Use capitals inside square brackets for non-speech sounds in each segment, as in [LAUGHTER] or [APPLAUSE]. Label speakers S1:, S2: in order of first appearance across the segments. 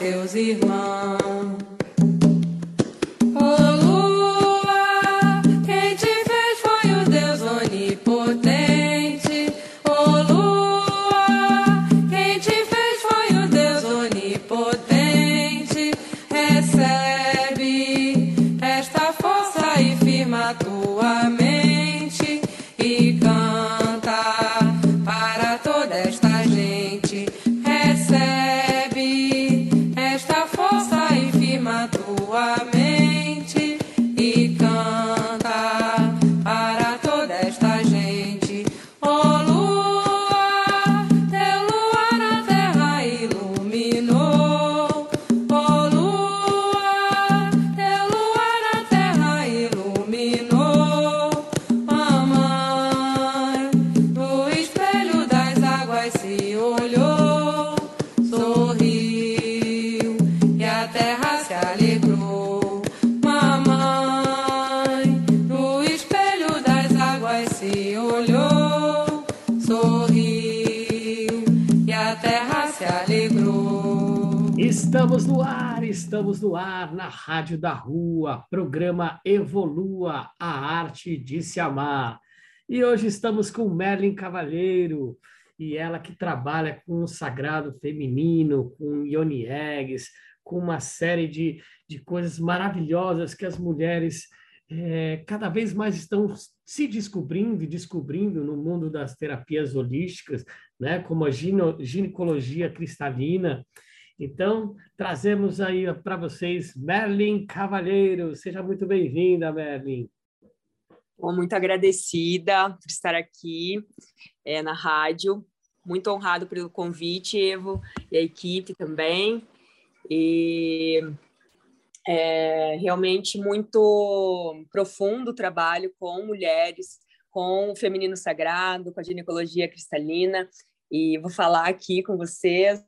S1: Estamos estamos no ar na Rádio da Rua, programa Evolua, a arte de se amar. E hoje estamos com Merlin Cavalheiro, e ela que trabalha com o sagrado feminino, com Ioni Eggs, com uma série de, de coisas maravilhosas que as mulheres é, cada vez mais estão se descobrindo e descobrindo no mundo das terapias holísticas, né, como a ginecologia cristalina, então, trazemos aí para vocês Merlin Cavalheiro. Seja muito bem-vinda, Merlin.
S2: Muito agradecida por estar aqui é, na rádio. Muito honrado pelo convite, Evo, e a equipe também. E é realmente muito profundo o trabalho com mulheres, com o feminino sagrado, com a ginecologia cristalina. E vou falar aqui com vocês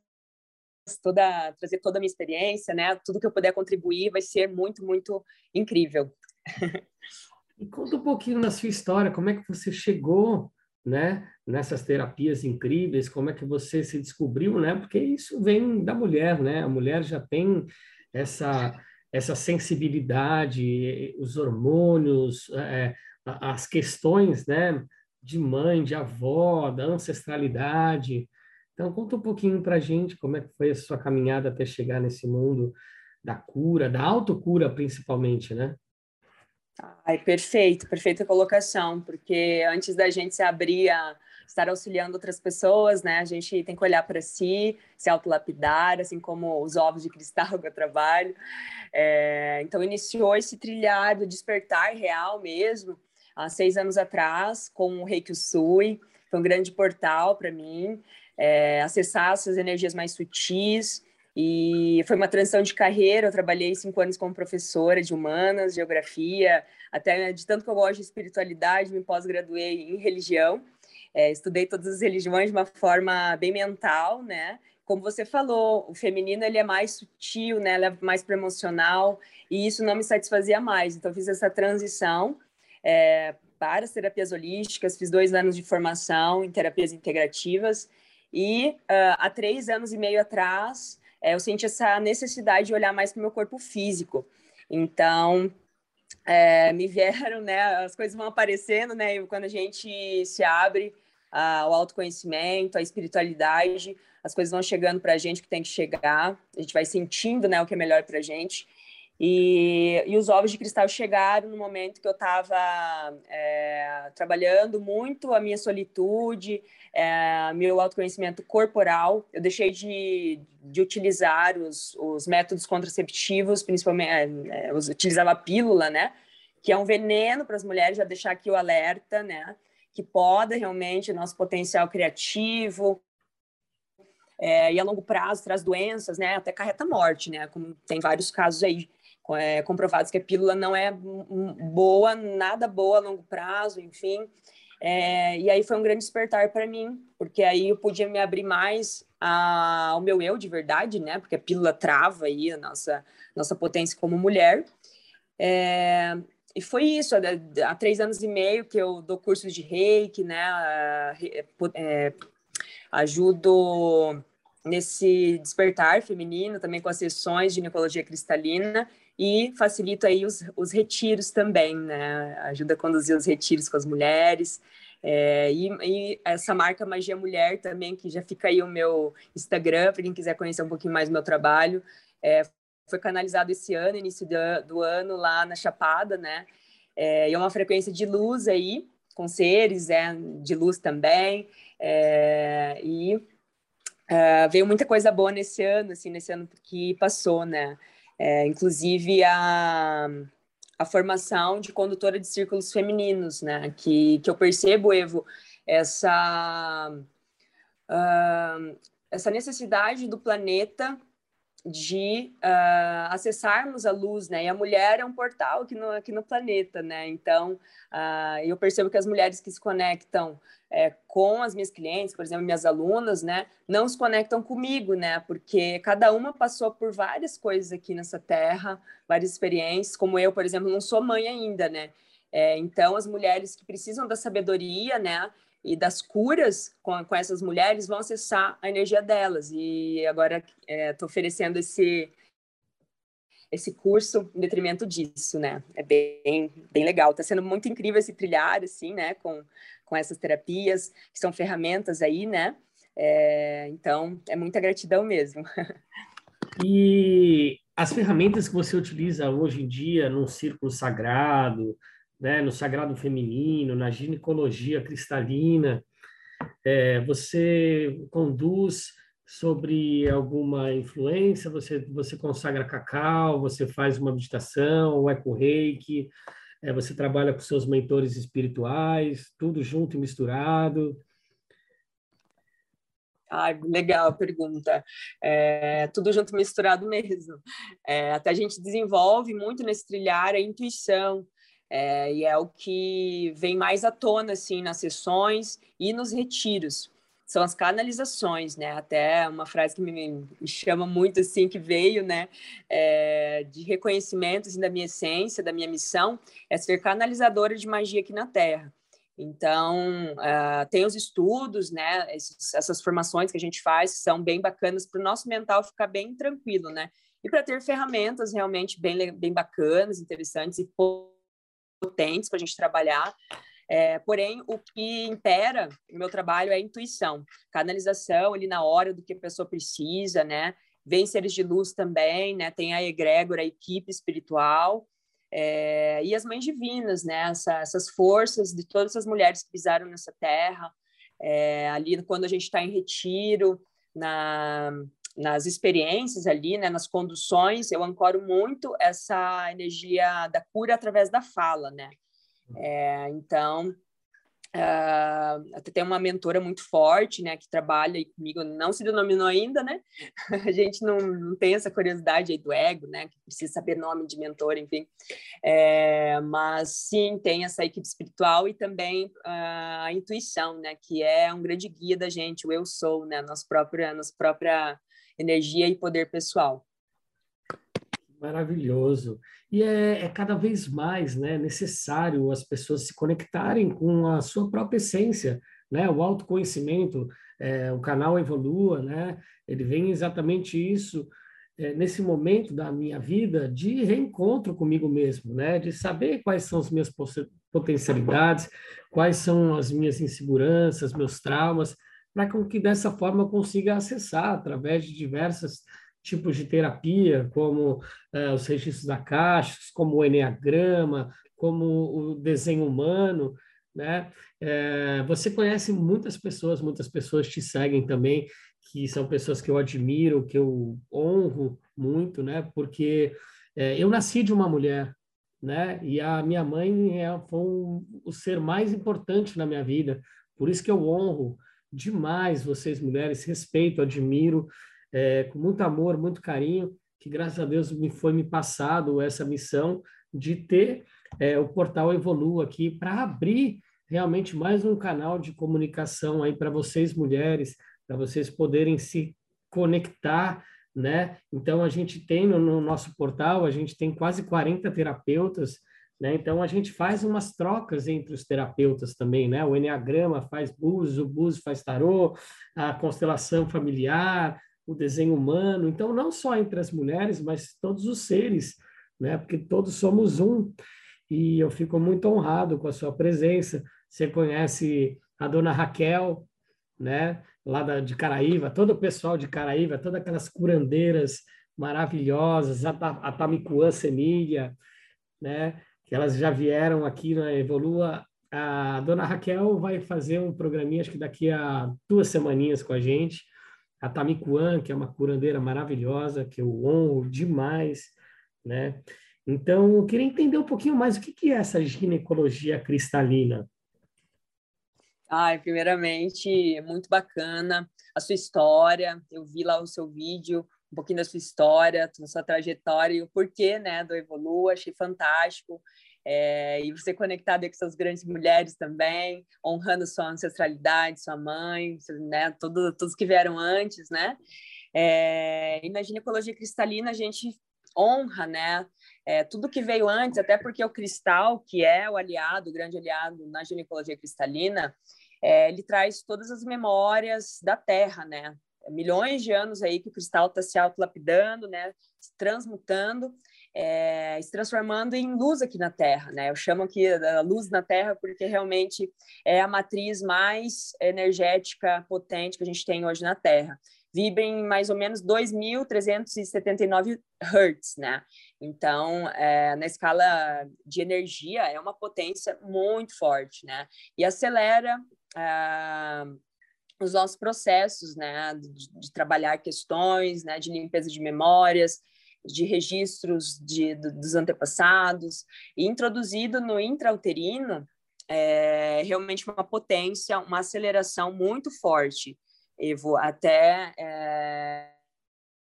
S2: toda trazer toda a minha experiência, né? Tudo que eu puder contribuir vai ser muito, muito incrível.
S1: E conta um pouquinho na sua história, como é que você chegou, né, nessas terapias incríveis, como é que você se descobriu, né? Porque isso vem da mulher, né? A mulher já tem essa essa sensibilidade, os hormônios, é, as questões, né, de mãe, de avó, da ancestralidade. Então, conta um pouquinho para a gente como é que foi a sua caminhada até chegar nesse mundo da cura, da autocura principalmente, né?
S2: Ai, perfeito, perfeita colocação, porque antes da gente se abrir a estar auxiliando outras pessoas, né, a gente tem que olhar para si, se autolapidar, assim como os ovos de cristal [LAUGHS] que eu trabalho. É, então, iniciou esse trilhar do despertar real mesmo, há seis anos atrás, com o Reiki Usui, foi um grande portal para mim, é, acessar essas energias mais sutis. E foi uma transição de carreira. Eu trabalhei cinco anos como professora de humanas, geografia, até de tanto que eu gosto de espiritualidade, me pós-graduei em religião. É, estudei todas as religiões de uma forma bem mental, né? Como você falou, o feminino ele é mais sutil, né? Ele é mais para emocional e isso não me satisfazia mais. Então fiz essa transição é, para as terapias holísticas, fiz dois anos de formação em terapias integrativas e uh, há três anos e meio atrás, é, eu senti essa necessidade de olhar mais para o meu corpo físico. Então, é, me vieram, né? As coisas vão aparecendo, né? E quando a gente se abre ao autoconhecimento, à espiritualidade, as coisas vão chegando para a gente que tem que chegar. A gente vai sentindo, né? O que é melhor para a gente. E, e os ovos de cristal chegaram no momento que eu estava é, trabalhando muito a minha solitude, é, meu autoconhecimento corporal. Eu deixei de, de utilizar os, os métodos contraceptivos, principalmente, é, é eu utilizava a pílula, né? Que é um veneno para as mulheres, já deixar aqui o alerta, né? Que pode realmente nosso potencial criativo, é, e a longo prazo traz doenças, né, até carreta morte, né, como tem vários casos aí é, comprovados que a pílula não é boa, nada boa a longo prazo, enfim. É, e aí foi um grande despertar para mim, porque aí eu podia me abrir mais a, ao meu eu de verdade, né? Porque a pílula trava aí a nossa, nossa potência como mulher. É, e foi isso, há três anos e meio que eu dou cursos de reiki, né? É, ajudo nesse despertar feminino, também com as sessões de ginecologia cristalina e facilita aí os, os retiros também, né? Ajuda a conduzir os retiros com as mulheres. É, e, e, essa marca Magia Mulher também, que já fica aí o meu Instagram, para quem quiser conhecer um pouquinho mais do meu trabalho, é, foi canalizado esse ano, início do, do, ano, lá na Chapada, né? É, e é uma frequência de luz aí, com seres é, de luz também. É, e é, veio muita coisa boa nesse ano, assim, nesse ano que passou, né? É, inclusive a, a formação de condutora de círculos femininos, né? Que, que eu percebo, Evo, essa, uh, essa necessidade do planeta de uh, acessarmos a luz, né? E a mulher é um portal aqui no, aqui no planeta, né? Então, uh, eu percebo que as mulheres que se conectam é, com as minhas clientes, por exemplo, minhas alunas, né? Não se conectam comigo, né? Porque cada uma passou por várias coisas aqui nessa terra, várias experiências. Como eu, por exemplo, não sou mãe ainda, né? É, então, as mulheres que precisam da sabedoria, né? e das curas com, com essas mulheres vão acessar a energia delas. E agora estou é, oferecendo esse esse curso em detrimento disso, né? É bem, bem legal. Está sendo muito incrível esse trilhar, assim, né? Com, com essas terapias, que são ferramentas aí, né? É, então, é muita gratidão mesmo. [LAUGHS]
S1: E as ferramentas que você utiliza hoje em dia num círculo sagrado, né, no sagrado feminino, na ginecologia cristalina, é, você conduz sobre alguma influência, você, você consagra cacau, você faz uma meditação, o eco-reiki, é, você trabalha com seus mentores espirituais, tudo junto e misturado.
S2: Ai, legal a pergunta. É, tudo junto misturado mesmo. É, até a gente desenvolve muito nesse trilhar a intuição, é, e é o que vem mais à tona, assim, nas sessões e nos retiros. São as canalizações, né? Até uma frase que me, chama muito, assim, que veio, né? É, de reconhecimento assim, da minha essência, da minha missão, é ser canalizadora de magia aqui na Terra. Então, uh, tem os estudos, né? Esses, essas formações que a gente faz são bem bacanas para o nosso mental ficar bem tranquilo, né? E para ter ferramentas realmente bem, bem bacanas, interessantes e potentes para a gente trabalhar. É, porém, o que impera no meu trabalho é a intuição, canalização ali na hora do que a pessoa precisa, né? Vem seres de luz também, né? Tem a egrégora, a equipe espiritual, é, e as mães divinas, né? Essa, essas forças de todas as mulheres que pisaram nessa terra, é, ali quando a gente está em retiro, na, nas experiências ali, né, nas conduções, eu ancoro muito essa energia da cura através da fala, né? É, então, Uh, até tem uma mentora muito forte, né, que trabalha comigo, não se denominou ainda, né? [LAUGHS] A gente não, não tem essa curiosidade aí do ego, né, que precisa saber nome de mentor, enfim. É, mas sim, tem essa equipe espiritual e também uh, a intuição, né, que é um grande guia da gente, o eu sou, né, nossa própria, nossa própria energia e poder pessoal.
S1: Maravilhoso. E é, é, cada vez mais né, necessário as pessoas se conectarem com a sua própria essência, né? O autoconhecimento, é, o canal Evolua, né? Ele vem exatamente isso é, nesse momento da minha vida de reencontro comigo mesmo, né? De saber quais são as minhas potencialidades, quais são as minhas inseguranças, meus traumas, para que dessa forma eu consiga acessar através de diversas tipos de terapia, como uh, os registros acásticos, como o enneagrama, como o desenho humano, né? É, você conhece muitas pessoas, muitas pessoas te seguem também, que são pessoas que eu admiro, que eu honro muito, né? Porque é, eu nasci de uma mulher, né? E a minha mãe é, foi um, o ser mais importante na minha vida. Por isso que eu honro demais vocês mulheres, respeito, admiro, é, com muito amor, muito carinho, que graças a Deus me foi me passado essa missão de ter é, o portal Evolua aqui para abrir realmente mais um canal de comunicação aí para vocês mulheres, para vocês poderem se conectar, né? Então a gente tem no, no, nosso portal, a gente tem quase 40 terapeutas, né? Então a gente faz umas trocas entre os terapeutas também, né? O Enneagrama faz Búzios, o Búzios faz tarô, a constelação familiar, o desenho humano. Então não só entre as mulheres, mas todos os seres, né? Porque todos somos um. E eu fico muito honrado com a sua presença. Você conhece a dona Raquel, né? Lá da, de Caraíva, todo o pessoal de Caraíva, todas aquelas curandeiras maravilhosas, a, a Tamicuã Semilha, né? Que elas já vieram aqui na Evolua. A dona Raquel vai fazer um programinha, acho que daqui a duas semaninhas com a gente. A Tamicuã, que é uma curandeira maravilhosa, que eu honro demais, né? Então, eu queria entender um pouquinho mais o que, que é essa ginecologia cristalina.
S2: Ai, primeiramente, muito bacana a sua história. Eu vi lá o seu vídeo, um pouquinho da sua história, da sua trajetória e o porquê, né, do Evolua. Achei fantástico. É, e você conectado com essas grandes mulheres também, honrando sua ancestralidade, sua mãe, né, tudo, todos que vieram antes, né? É, e na ginecologia cristalina a gente honra, né? É, tudo que veio antes, até porque o cristal, que é o aliado, o grande aliado na ginecologia cristalina, é, ele traz todas as memórias da Terra, né? Milhões de anos aí que o cristal está se autolapidando, né? Se transmutando, é, se transformando em luz aqui na Terra, né? Eu chamo aqui a luz na Terra porque realmente é a matriz mais energética potente que a gente tem hoje na Terra vibra em mais ou menos 2.379 Hz, né? Então, é, na escala de energia, é uma potência muito forte, né? E acelera uh, os nossos processos, né, de, de, trabalhar questões, né, de limpeza de memórias, de registros de, dos antepassados, e introduzido no intrauterino é realmente uma potência, uma aceleração muito forte, Evo, até é,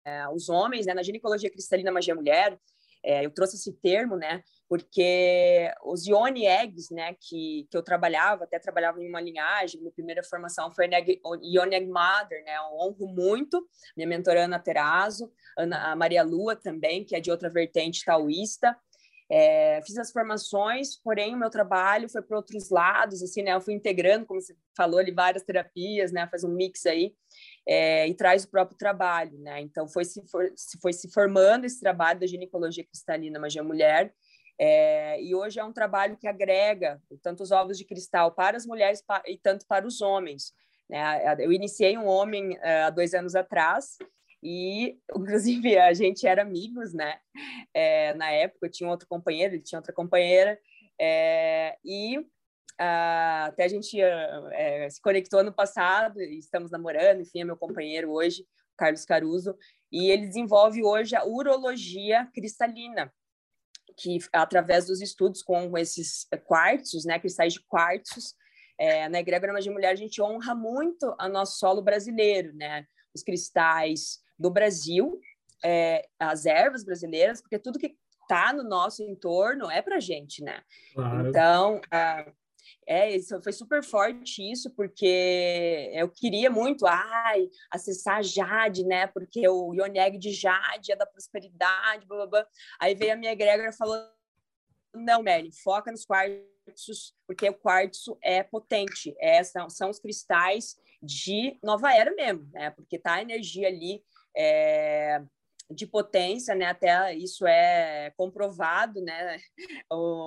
S2: é, os homens, né, na ginecologia cristalina magia mulher, é, eu trouxe esse termo, né, porque os Ione Eggs, né, que, que eu trabalhava, até trabalhava em uma linhagem, minha primeira formação foi Ione Egg Mother, né, eu honro muito, minha mentora Ana Terazo, Ana, a Maria Lua também, que é de outra vertente taoísta, é, fiz as formações, porém o meu trabalho foi para outros lados, assim, né? Eu fui integrando, como você falou ali, várias terapias, né? Faz um mix aí é, e traz o próprio trabalho, né? Então foi se, for, foi se formando esse trabalho da ginecologia cristalina magia mulher é, e hoje é um trabalho que agrega tanto os ovos de cristal para as mulheres e tanto para os homens. Né? Eu iniciei um homem é, há dois anos atrás e, inclusive, a gente era amigos, né? É, na época, eu tinha outro companheiro, ele tinha outra companheira, é, e uh, até a gente uh, é, se conectou ano passado, estamos namorando, enfim, é meu companheiro hoje, Carlos Caruso, e ele desenvolve hoje a urologia cristalina, que através dos estudos com esses quartzos, né, cristais de quartzos, é, na Egrégora de Mulher a gente honra muito o nosso solo brasileiro, né, os cristais do Brasil, é, as ervas brasileiras, porque tudo que está no nosso entorno é para gente, né? Claro. Então, é, isso foi super forte isso, porque eu queria muito, ai, acessar Jade, né? Porque o Ioneg de Jade é da prosperidade, blá, blá, blá. Aí veio a minha egrégora e falou, não, Merlin, foca nos quartzos, porque o quartzo é potente, é, são, são os cristais de nova era mesmo, né? Porque tá a energia ali é, de potência, né? Até isso é comprovado, né?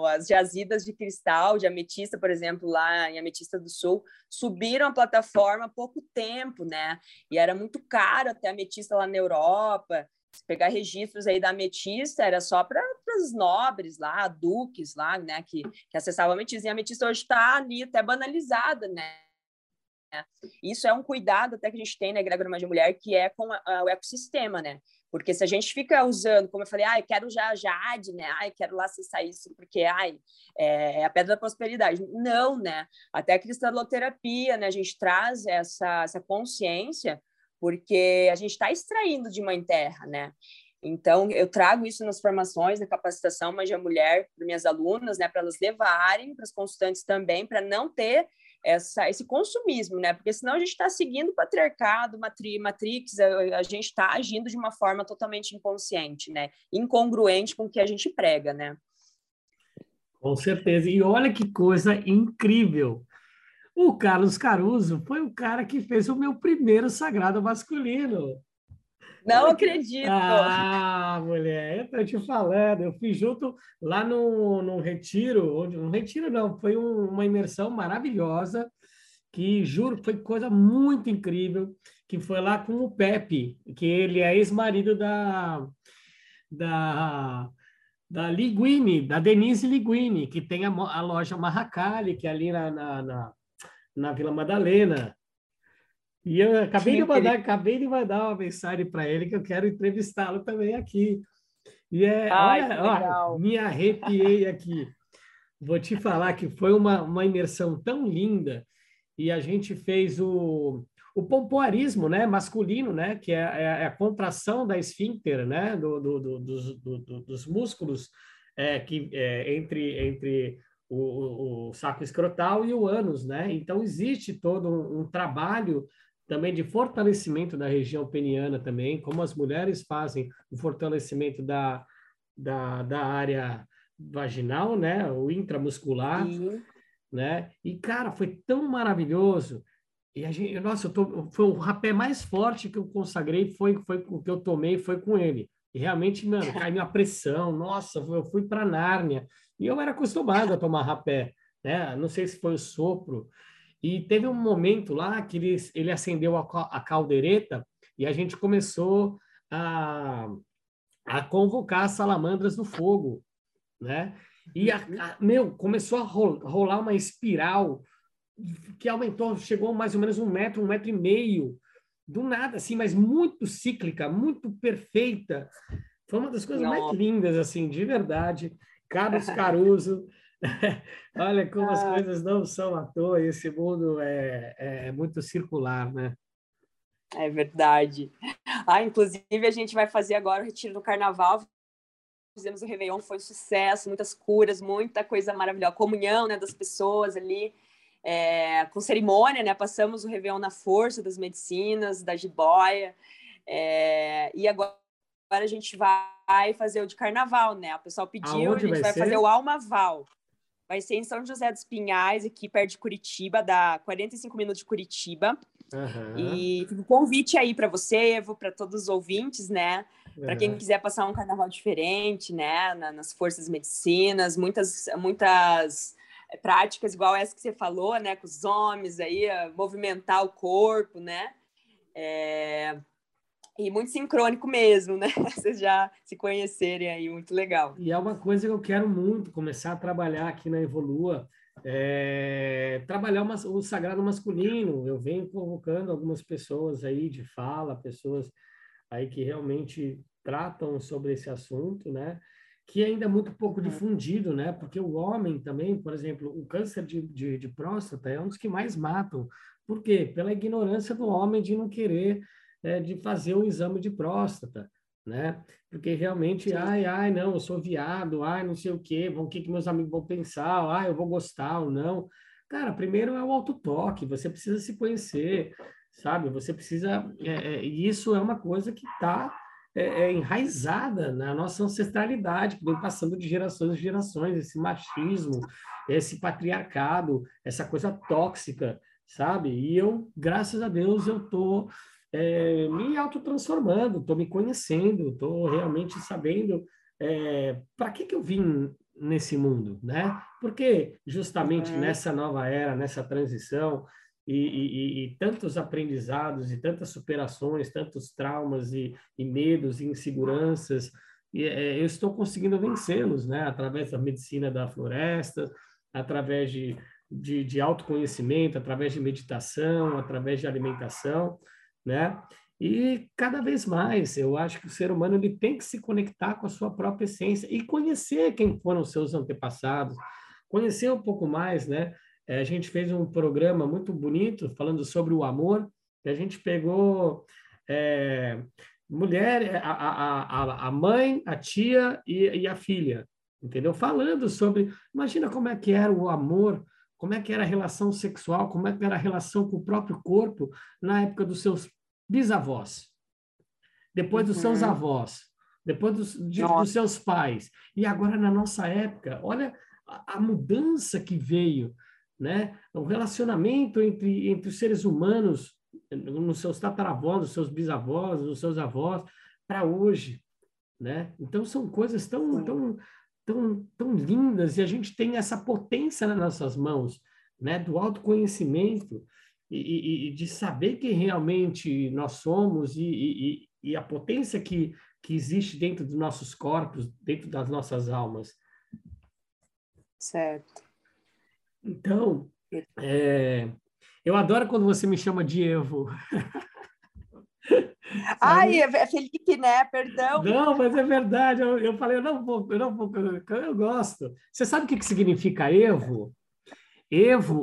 S2: As jazidas de cristal, de ametista, por exemplo, lá em Ametista do Sul, subiram a plataforma há pouco tempo, né? E era muito caro até ametista lá na Europa. Se pegar registros aí da ametista, era só para os nobres lá, duques lá, né, que, que acessavam a ametista. E a ametista hoje está ali até banalizada, né? Isso é um cuidado até que a gente tem na Egrégora de Mulher, que é com a, a, o ecossistema, né? Porque se a gente fica usando, como eu falei, ai, quero já Jade, né? Ai, quero lá acessar isso porque, ai, é, é a pedra da prosperidade. Não, né? Até a cristaloterapia, né? A gente traz essa, essa consciência porque a gente está extraindo de mãe terra, né? Então, eu trago isso nas formações, na capacitação Magia Mulher, para minhas alunas, né? Para elas levarem para as consultantes também, para não ter essa, esse consumismo, né? Porque senão a gente está seguindo o patriarcado, matri, matrix, a, a gente está agindo de uma forma totalmente inconsciente, né? Incongruente com o que a gente prega, né?
S1: Com certeza. E olha que coisa incrível. O Carlos Caruso foi o cara que fez o meu primeiro sagrado masculino.
S2: Não acredito.
S1: Ah, mulher, eu tô te falando. Eu fui junto lá no, no retiro, onde, um retiro não, foi um, uma imersão maravilhosa, que juro, foi coisa muito incrível, que foi lá com o Pepe, que ele é ex-marido da, da, da Liguine, da Denise Liguine, que tem a, a loja Marracali, que é ali na, na, na, na Vila Madalena. E eu acabei de mandar, acabei de mandar uma mensagem para ele que eu quero entrevistá-lo também aqui. E é, Ai, olha, olha, me arrepiei aqui. Vou te falar que foi uma, uma imersão tão linda e a gente fez o, o pompoarismo, né, masculino, né, que é, é, é a contração da esfíncter, né, do, do, do, dos, dos músculos é, que é, entre entre o, o, saco escrotal e o ânus, né? Então existe todo um, um trabalho também de fortalecimento da região peniana também, como as mulheres fazem o fortalecimento da, da, da área vaginal, né, o intramuscular, Sim. né, e cara, foi tão maravilhoso, e a gente, nossa, eu tô, foi o rapé mais forte que eu consagrei, foi, foi o que eu tomei, foi com ele, e realmente, mano, caiu a pressão, nossa, eu fui para Nárnia, e eu era acostumado a tomar rapé, né, não sei se foi o sopro, e teve um momento lá que ele, ele acendeu a, a caldeireta e a gente começou a, a convocar as salamandras do fogo, né? E, a, a, meu, começou a rolar uma espiral que aumentou, chegou mais ou menos um metro, um metro e meio, do nada, assim, mas muito cíclica, muito perfeita. Foi uma das coisas Não. mais lindas, assim, de verdade. Carlos Caruso [LAUGHS] Olha como as ah. coisas não são à toa, esse mundo é, é, é muito circular, né?
S2: É verdade. Ah, inclusive, a gente vai fazer agora o retiro do carnaval. Fizemos o Réveillon, foi um sucesso, muitas curas, muita coisa maravilhosa. comunhão né, das pessoas ali, é, com cerimônia, né? Passamos o Réveillon na força das medicinas, da jiboia. É, e agora, agora a gente vai fazer o de carnaval, né? O pessoal pediu, Aonde a gente vai, vai fazer o Almaval. Vai ser em São José dos Pinhais, aqui perto de Curitiba, dá 45 minutos de Curitiba. Uhum. E um convite aí para você, Evo, para todos os ouvintes, né? Para quem quiser passar um carnaval diferente, né? Na, nas forças medicinas, muitas, muitas práticas igual essa que você falou, né? Com os homens aí, movimentar o corpo, né? É, e muito sincrônico mesmo, né? [LAUGHS] Vocês já se conhecerem aí, muito legal.
S1: E é uma coisa que eu quero muito começar a trabalhar aqui na Evolua, é, trabalhar uma, o sagrado masculino. Eu venho convocando algumas pessoas aí de fala, pessoas aí que realmente tratam sobre esse assunto, né? Que ainda é muito pouco difundido, né? Porque o homem também, por exemplo, o câncer de, de, de próstata é um dos que mais matam. Por quê? Pela ignorância do homem de não querer é, de fazer o exame de próstata, né? Porque realmente, Sim. ai, ai, não, eu sou viado, ai, não sei o quê, o que, que meus amigos vão pensar, ai, eu vou gostar ou não. Cara, primeiro é o autotoque, você precisa se conhecer, sabe? Você precisa. É, é, e isso é uma coisa que está é, é, enraizada na nossa ancestralidade, que vem passando de gerações em gerações, esse machismo, esse patriarcado, essa coisa tóxica, sabe? E eu, graças a Deus, eu tô é, me autotransformando, estou me conhecendo, estou realmente sabendo é, para que, que eu vim nesse mundo, né? Porque justamente uhum. nessa nova era, nessa transição, e, e, e, tantos aprendizados e tantas superações, tantos traumas e, e medos e inseguranças, é, eu estou conseguindo vencê-los, né? Através da medicina da floresta, através de, de, de autoconhecimento, através de meditação, através de alimentação, né? E cada vez mais, eu acho que o ser humano ele tem que se conectar com a sua própria essência e conhecer quem foram os seus antepassados, conhecer um pouco mais, né? É, a gente fez um programa muito bonito falando sobre o amor, que a gente pegou é, mulher, a, a, a, mãe, a tia e, e a filha, entendeu? Falando sobre, imagina como é que era o amor, como é que era a relação sexual, como é que era a relação com o próprio corpo na época dos seus bisavós, depois dos uhum. seus avós, depois dos, de, dos seus pais, e agora na nossa época, olha a, a mudança que veio, né? O relacionamento entre, entre os seres humanos, nos seus tataravós, nos seus bisavós, nos seus avós, para hoje, né? Então são coisas tão, tão, tão, tão lindas e a gente tem essa potência nas nossas mãos, né? Do autoconhecimento e, e, de saber quem realmente nós somos e, e, e a potência que, que existe dentro dos nossos corpos, dentro das nossas almas.
S2: Certo.
S1: Então, é, eu adoro quando você me chama de Evo. [LAUGHS]
S2: Ai, é, é Felipe, né? Perdão.
S1: Não, mas é verdade. Eu, eu falei, eu não vou, eu não vou, eu gosto. Você sabe o que, que significa Evo? Evo,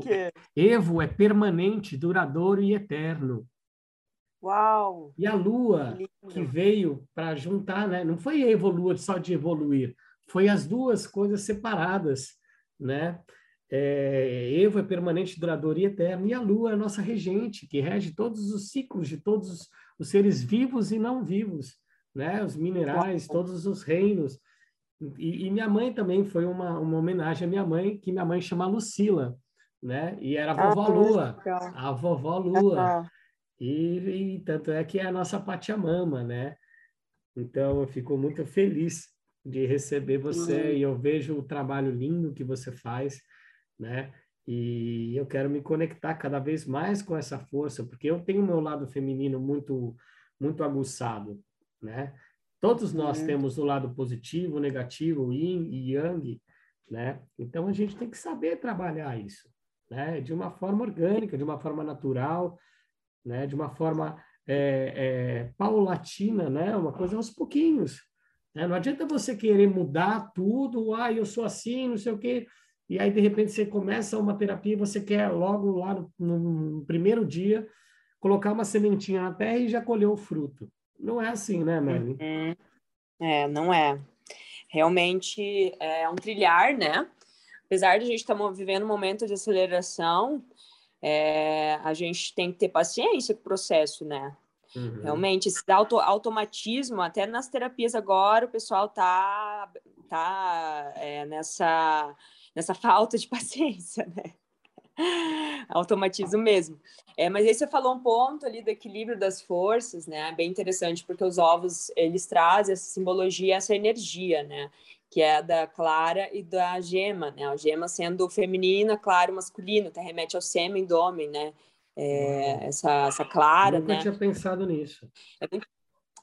S1: Evo é permanente, duradouro e eterno.
S2: Uau!
S1: E a Lua que veio para juntar, né? Não foi evoluir só de evoluir, foi as duas coisas separadas, né? É, Evo é permanente, duradouro e eterno, e a Lua é a nossa regente, que rege todos os ciclos de todos os seres vivos e não vivos, né? Os minerais, todos os reinos. E, e, minha mãe também foi uma, uma homenagem à minha mãe, que minha mãe chama Lucila, né? E era a vovó ah, Lua, a vovó Lua. E, e, tanto é que é a nossa Pachamama, né? Então eu fico muito feliz de receber você uhum. e eu vejo o trabalho lindo que você faz né? E eu quero me conectar cada vez mais com essa força, porque eu tenho o meu lado feminino muito muito aguçado, né? Todos nós uhum. temos o lado positivo, negativo, yin e yang, né? Então a gente tem que saber trabalhar isso, né? De uma forma orgânica, de uma forma natural, né? De uma forma é, é, paulatina, né? Uma coisa aos pouquinhos. Né? Não adianta você querer mudar tudo, ah, eu sou assim, não sei o quê e aí de repente você começa uma terapia e você quer logo lá no, no, primeiro dia colocar uma sementinha na terra e já colher o fruto. Não é assim, né, Melanie?
S2: Uhum. É, não é. Realmente é um trilhar, né? Apesar de a gente estar vivendo um momento de aceleração, é, a gente tem que ter paciência com o processo, né? Uhum. Realmente, esse auto, automatismo, até nas terapias agora, o pessoal tá, tá é, nessa nessa [LAUGHS] falta de paciência, né? [LAUGHS] Automatismo mesmo. É, mas aí você falou um ponto ali do equilíbrio das forças, né? Bem interessante, porque os ovos, eles trazem essa simbologia, essa energia, né? Que é da clara e da gema, né? A gema sendo feminina, claro, masculino, até remete ao sêmen do homem, né? É, essa, essa clara,
S1: Nunca
S2: né?
S1: tinha pensado nisso.
S2: É muito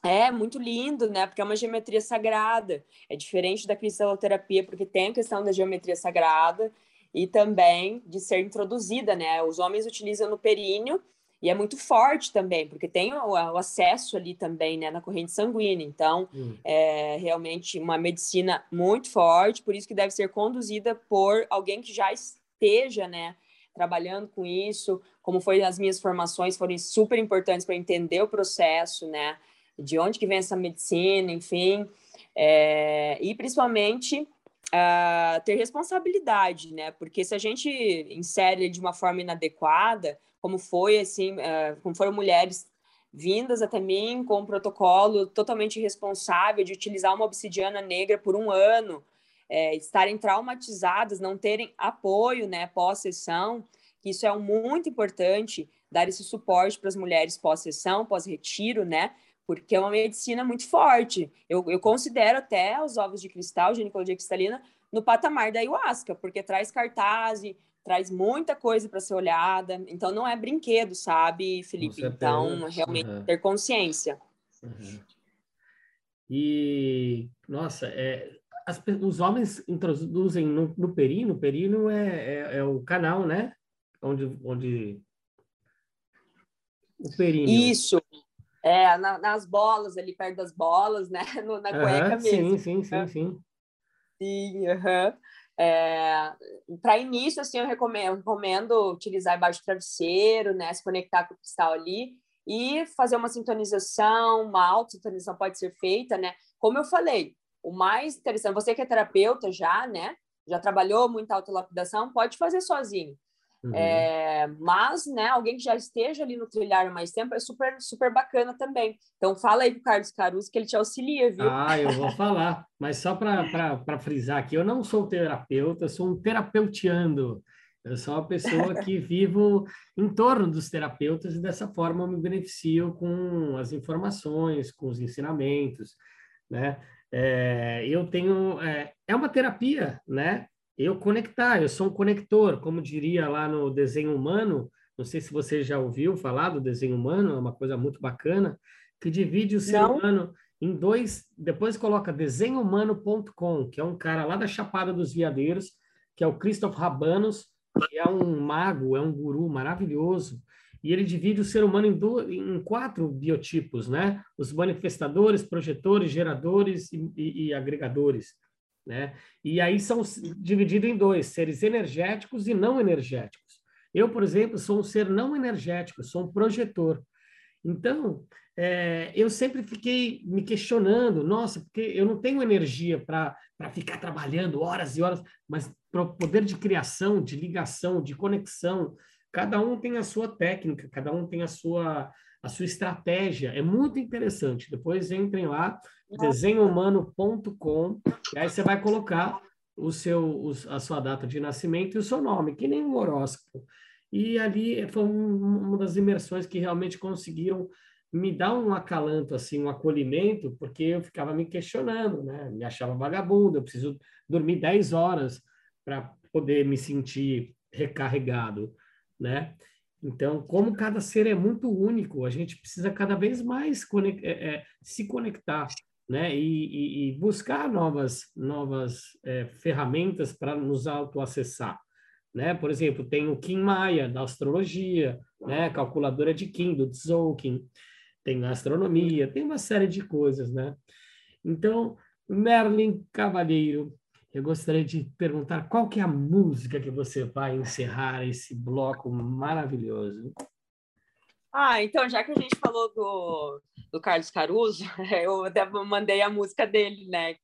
S2: é muito lindo, né? Porque é uma geometria sagrada. É diferente da cristaloterapia, porque tem a questão da geometria sagrada e também de ser introduzida, né? Os homens utilizam no períneo e é muito forte também, porque tem o, o acesso ali também, né, na corrente sanguínea. Então, hum. é realmente uma medicina muito forte, por isso que deve ser conduzida por alguém que já esteja, né, trabalhando com isso. Como foi as minhas formações, foram super importantes para entender o processo, né? de onde que vem essa medicina, enfim, é, e principalmente uh, ter responsabilidade, né? Porque se a gente insere de uma forma inadequada, como foi assim, uh, como foram mulheres vindas até mim com um protocolo totalmente irresponsável de utilizar uma obsidiana negra por um ano, é, estarem traumatizadas, não terem apoio, né, pós-sessão, isso é muito importante, dar esse suporte para as mulheres pós-sessão, pós-retiro, né, porque é uma medicina muito forte. Eu, eu considero até os ovos de cristal, ginecologia cristalina, no patamar da ayahuasca, porque traz cartaz, traz muita coisa para ser olhada. Então, não é brinquedo, sabe, Felipe? Então, realmente uhum. ter consciência. Uhum.
S1: E, nossa, é, as, os homens introduzem no, no perino, o perino é, é, é, o canal, né? Onde, onde...
S2: O perino. Isso, é, na, nas bolas, ali perto das bolas, né? [LAUGHS] No, na cueca
S1: uhum, mesmo. Sim, sim, sim, sim.
S2: Sim, uhum. É, para início, assim, eu recomendo, eu recomendo utilizar embaixo do travesseiro, né? Se conectar com o cristal ali e fazer uma sintonização, uma auto-sintonização pode ser feita, né? Como eu falei, o mais interessante, você que é terapeuta já, né? Já trabalhou muita autolapidação, pode fazer sozinho. Uhum. É, mas, né, alguém que já esteja ali no trilhar mais tempo é super, super bacana também. Então, fala aí pro Carlos Caruso que ele te auxilia, viu?
S1: Ah, eu vou [LAUGHS] falar. Mas só para frisar aqui, eu não sou terapeuta, sou um terapeutiando. Eu sou uma pessoa [LAUGHS] que vivo em torno dos terapeutas e dessa forma eu me beneficio com as informações, com os ensinamentos, né? É, eu tenho... É, é uma terapia, né? Eu conectar, eu sou um conector, como diria lá no desenho humano, não sei se você já ouviu falar do desenho humano, é uma coisa muito bacana, que divide o ser não. humano em dois, depois coloca desenhohumano.com, que é um cara lá da Chapada dos Veadeiros, que é o Christoph Rabanos, que é um mago, é um guru maravilhoso, e ele divide o ser humano em, do, em quatro biotipos, né? Os manifestadores, projetores, geradores e, e, e agregadores. Né? E aí são divididos em dois, seres energéticos e não energéticos. Eu, por exemplo, sou um ser não energético, sou um projetor. Então, é, eu sempre fiquei me questionando, nossa, porque eu não tenho energia para ficar trabalhando horas e horas, mas para o poder de criação, de ligação, de conexão, cada um tem a sua técnica, cada um tem a sua, a sua estratégia. É muito interessante. Depois entrem lá, desenhohumano.com, e aí você vai colocar o seu, a sua data de nascimento e o seu nome, que nem um horóscopo. E ali foi uma das imersões que realmente conseguiram me dar um acalanto, assim, um acolhimento, porque eu ficava me questionando, né? Me achava vagabundo, eu preciso dormir 10 horas para poder me sentir recarregado, né? Então, como cada ser é muito único, a gente precisa cada vez mais conect, é, é, se conectar né? E, e, e buscar novas, novas é, ferramentas para nos autoacessar. Né? Por exemplo, tem o Kim Maia, da astrologia, né? calculadora de Kim, do Tzolk'in, tem a astronomia, tem uma série de coisas. Né? Então, Merlin Cavalheiro, eu gostaria de perguntar qual que é a música que você vai encerrar esse bloco maravilhoso.
S2: Ah, então, já que a gente falou do, do Carlos Caruso, [LAUGHS] eu até mandei a música dele, né?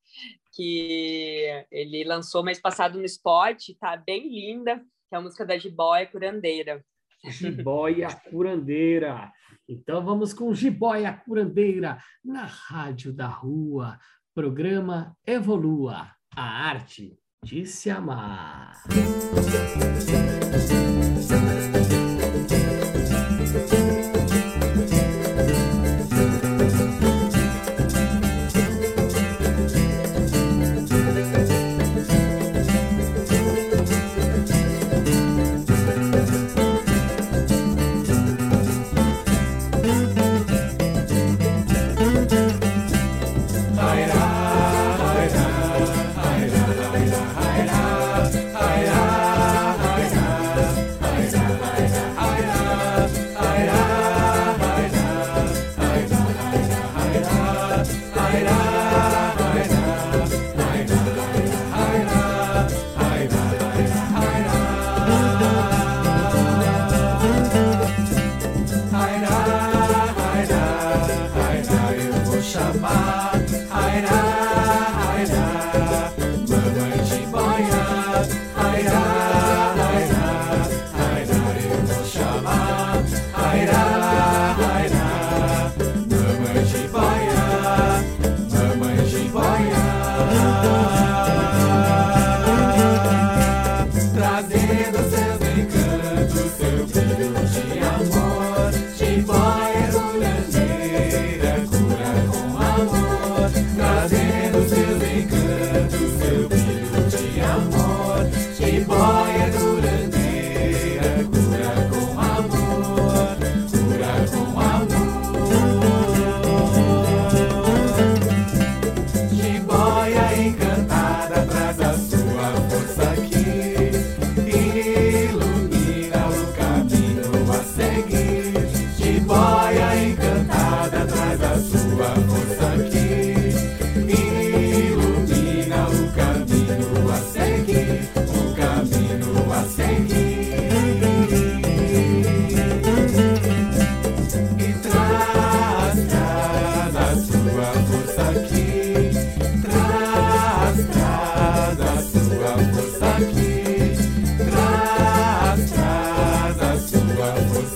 S2: Que ele lançou mês passado no Spot, tá bem linda, que é a música da Jiboia Curandeira.
S1: Jiboia Curandeira. Então vamos com Jiboia Curandeira na Rádio da Rua. Programa Evolua, a arte de se amar.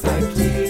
S3: aqui.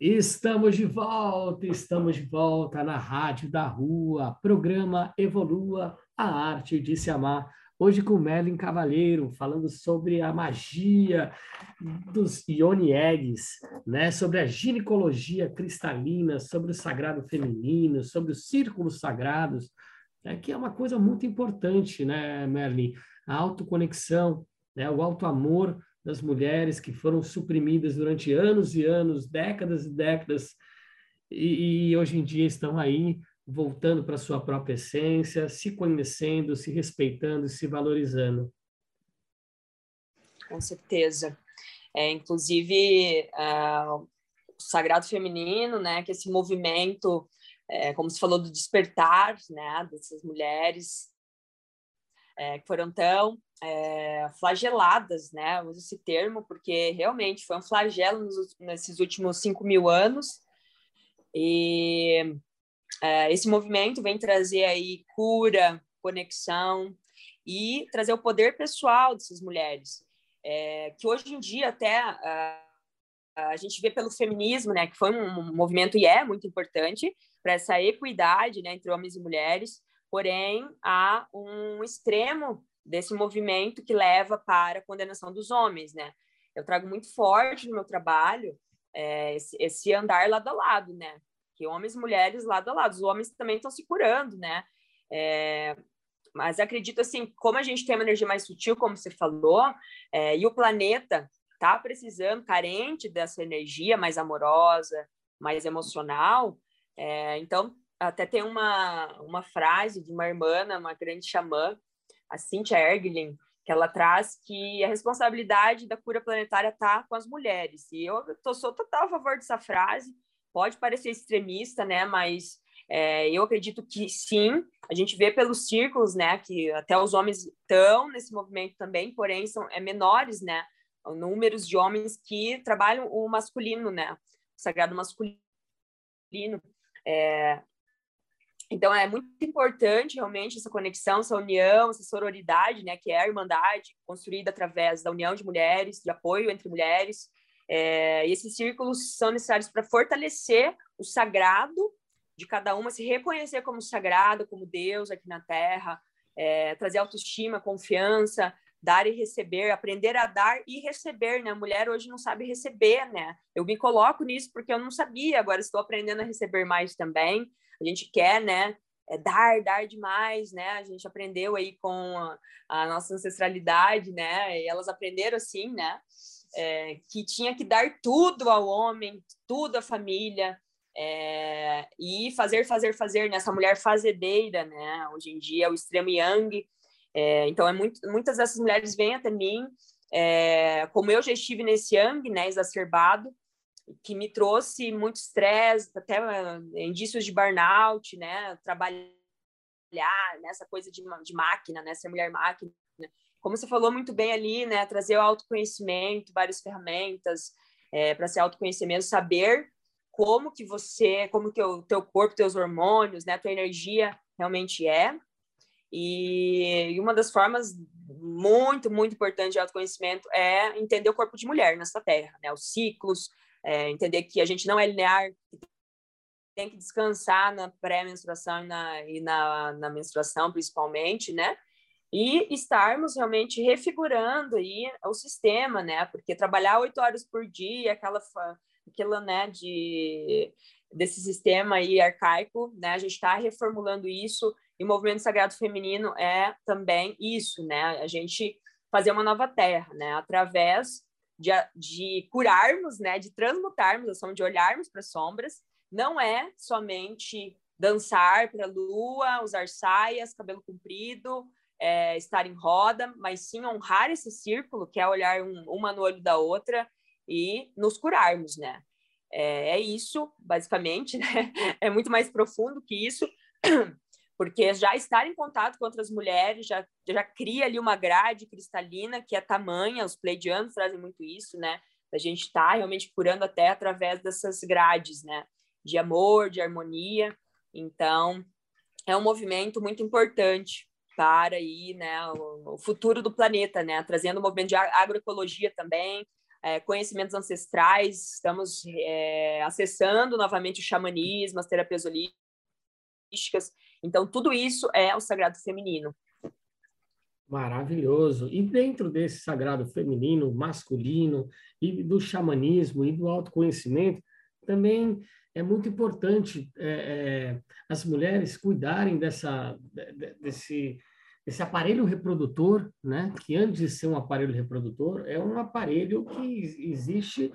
S1: Estamos de volta, estamos de volta na Rádio da Rua, programa Evolua a Arte de Se Amar. Hoje com Merlin Cavalheiro, falando sobre a magia dos Ioni Eggs, né? sobre a ginecologia cristalina, sobre o sagrado feminino, sobre os círculos sagrados, né? que é uma coisa muito importante, né, Merlin? A autoconexão, né? o auto amor das mulheres que foram suprimidas durante anos e anos, décadas e décadas, e, e hoje em dia estão aí voltando para sua própria essência, se conhecendo, se respeitando, se valorizando.
S2: Com certeza. É, inclusive, uh, o sagrado feminino, né, que esse movimento, é, como se falou do despertar, né, dessas mulheres é, que foram tão é, flageladas, né? Uso esse termo porque realmente foi um flagelo nos, nesses últimos cinco mil anos e é, esse movimento vem trazer aí cura, conexão e trazer o poder pessoal dessas mulheres, é, que hoje em dia até a, a gente vê pelo feminismo, né? Que foi um movimento e é muito importante para essa equidade, né, entre homens e mulheres. Porém, há um extremo desse movimento que leva para a condenação dos homens, né? Eu trago muito forte no meu trabalho é, esse, esse, andar lado a lado, né? Que homens e mulheres lado a lado. Os homens também estão se curando, né? É, mas acredito assim, como a gente tem uma energia mais sutil, como você falou, é, e o planeta está precisando, carente dessa energia mais amorosa, mais emocional, é, então até tem uma, uma frase de uma irmã, uma grande xamã, a Cynthia Ergelin, que ela traz que a responsabilidade da cura planetária está com as mulheres. E eu tô, sou total a favor dessa frase. Pode parecer extremista, né? Mas é, eu acredito que sim. A gente vê pelos círculos, né? Que até os homens estão nesse movimento também, porém são é, menores, né? Números de homens que trabalham o masculino, né? O sagrado masculino. É, então é muito importante realmente essa conexão, essa união, essa sororidade, né, que é a irmandade construída através da união de mulheres, de apoio entre mulheres. É, e esses círculos são necessários para fortalecer o sagrado de cada uma, se reconhecer como sagrado, como Deus aqui na Terra, é, trazer autoestima, confiança, dar e receber, aprender a dar e receber, né? A mulher hoje não sabe receber, né? Eu me coloco nisso porque eu não sabia, agora estou aprendendo a receber mais também a gente quer, né, é dar, dar demais, né? A gente aprendeu aí com a, a nossa ancestralidade, né? E elas aprenderam assim, né? É, que tinha que dar tudo ao homem, tudo à família, é, e fazer, fazer, fazer nessa mulher fazedeira, né? Hoje em dia o extremo yang. É, então é muito, muitas dessas mulheres vêm até mim, é, como eu já estive nesse yang, né? Exacerbado, que me trouxe muito estresse, até eh, indícios de burnout, né? Trabalhar nessa coisa de, de máquina, né? Ser mulher máquina. Como você falou muito bem ali, né? Trazer o autoconhecimento, várias ferramentas é, para se autoconhecer mesmo, saber como que você, como que o teu corpo, teus hormônios, né? Tua energia realmente é. E, e uma das formas muito, muito importantes de autoconhecimento é entender o corpo de mulher nessa terra, né? Os ciclos, é, entender que a gente não é linear, tem que descansar na pré-menstruação e, na, e na, na menstruação, principalmente, né? E estarmos realmente refigurando aí o sistema, né? Porque trabalhar oito horas por dia, aquela, aquela né, de desse sistema aí arcaico, né? A gente está reformulando isso e o movimento sagrado feminino é também isso, né? A gente fazer uma nova terra, né? Através de, de curarmos, né? De transmutarmos a sombra, de olharmos para as sombras. Não é somente dançar para a lua, usar saias, cabelo comprido, é, estar em roda, mas sim honrar esse círculo, que é olhar um, uma no olho da outra e nos curarmos, né? É, é isso, basicamente, [LAUGHS] né? É muito mais profundo que isso, porque já estar em contato com outras mulheres já, já cria ali uma grade cristalina que é tamanha, os pleidianos trazem muito isso, né? A gente está realmente curando até através dessas grades, né? De amor, de harmonia. Então, é um movimento muito importante para aí, né, o, futuro do planeta, né? Trazendo o movimento de agroecologia também, é, conhecimentos ancestrais, estamos é, acessando novamente o xamanismo, as terapias holísticas. Então, tudo isso é o sagrado feminino.
S1: Maravilhoso. E dentro desse sagrado feminino, masculino, e do xamanismo e do autoconhecimento, também é muito importante é, é, as mulheres cuidarem dessa, desse, esse aparelho reprodutor, né, que antes de ser um aparelho reprodutor, é um aparelho que existe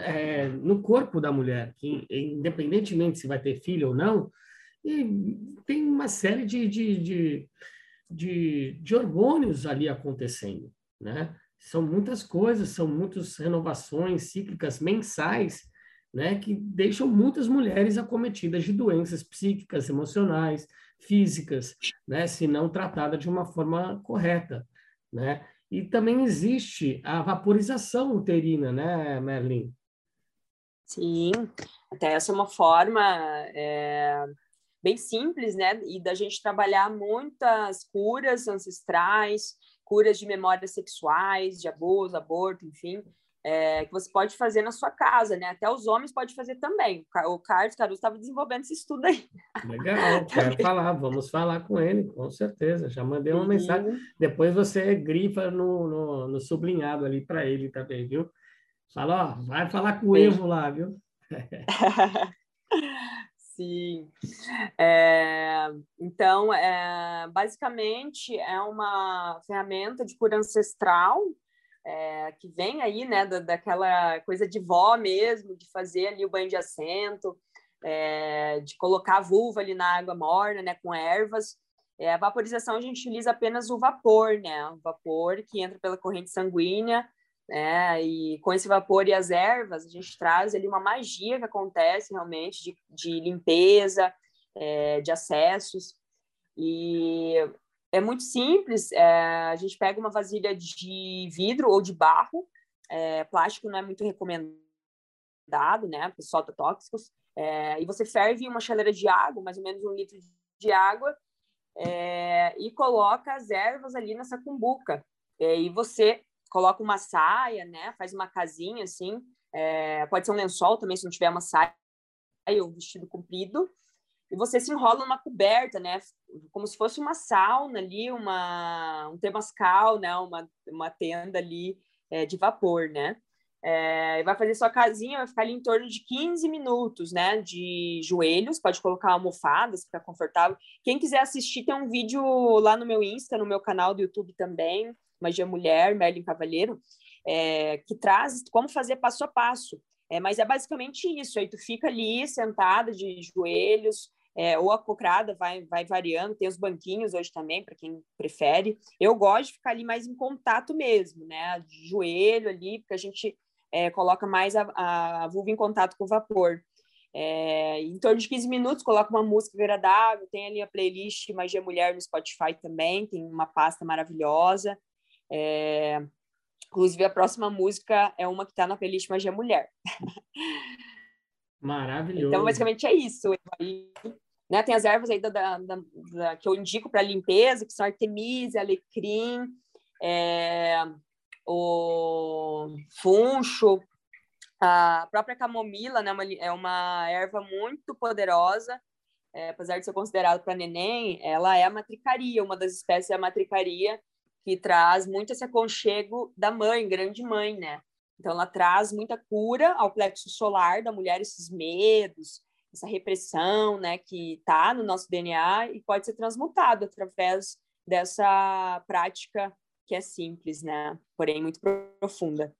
S1: é, no corpo da mulher, que independentemente se vai ter filho ou não, e tem uma série de, de, de, de, de hormônios ali acontecendo, né? São muitas coisas, são muitas renovações cíclicas mensais, né, que deixam muitas mulheres acometidas de doenças psíquicas, emocionais, físicas, né, se não tratada de uma forma correta, né? E também existe a vaporização uterina, né, Merlin?
S2: Sim, até essa é uma forma é, bem simples, né, e da gente trabalhar muitas curas ancestrais, curas de memórias sexuais, de abuso, aborto, enfim, é, que você pode fazer na sua casa, né? Até os homens podem fazer também. O Carlos Caruso estava desenvolvendo esse estudo aí.
S1: Legal, [LAUGHS] quero falar, vamos falar com ele, com certeza. Já mandei uma mensagem. Depois você grifa no, no, no sublinhado ali para ele também, viu? Fala, ó, vai falar com o Evo lá, viu? [LAUGHS]
S2: Sim. É, então, é, basicamente, é uma ferramenta de cura ancestral é, que vem aí, né, da, daquela coisa de vó mesmo, de fazer ali o banho de assento, é, de colocar a vulva ali na água morna, né, com ervas. É, a vaporização a gente utiliza apenas o vapor, né, o vapor que entra pela corrente sanguínea, né, e com esse vapor e as ervas, a gente traz ali uma magia que acontece realmente de, de limpeza, é, de acessos, e é muito simples. É, a gente pega uma vasilha de vidro ou de barro. É, plástico não é muito recomendado, né? Porque solta tóxicos. E você ferve uma chaleira de água, mais ou menos um litro de água, e coloca as ervas ali nessa cumbuca. E você coloca uma saia, né? Faz uma casinha assim. É, pode ser um lençol também, se não tiver uma saia ou vestido comprido e você se enrola numa coberta, né? Como se fosse uma sauna ali, uma, um temascal, né? Uma, uma tenda ali é, de vapor, né? É, vai fazer sua casinha, vai ficar ali em torno de 15 minutos, né? De joelhos, pode colocar almofadas, ficar confortável. Quem quiser assistir, tem um vídeo lá no meu Insta, no meu canal do YouTube também, Magia Mulher, Merlin Cavalheiro, é, que traz como fazer passo a passo. É, mas é basicamente isso. Aí tu fica ali sentada de joelhos, é, ou a cocrada vai, vai variando, tem os banquinhos hoje também, para quem prefere. Eu gosto de ficar ali mais em contato mesmo, né? De joelho ali, porque a gente é, coloca mais a, a, vulva em contato com o vapor. É, em torno de 15 minutos, coloca uma música agradável, tem ali a playlist Magia Mulher no Spotify também, tem uma pasta maravilhosa. É, inclusive, a próxima música é uma que está na playlist Magia Mulher.
S1: Maravilhoso.
S2: Então, basicamente é isso. Né? Tem as ervas aí da, da, da que eu indico para limpeza, que são artemisia, alecrim, é, o funcho, a própria camomila, né? Uma, é uma erva muito poderosa, é, apesar de ser considerada para neném, ela é a matricaria, uma das espécies da matricaria que traz muito esse aconchego da mãe, grande mãe, né? Então, ela traz muita cura ao plexo solar da mulher, esses medos, essa repressão, né, que está no nosso DNA e pode ser transmutado através dessa prática que é simples, né, porém muito profunda.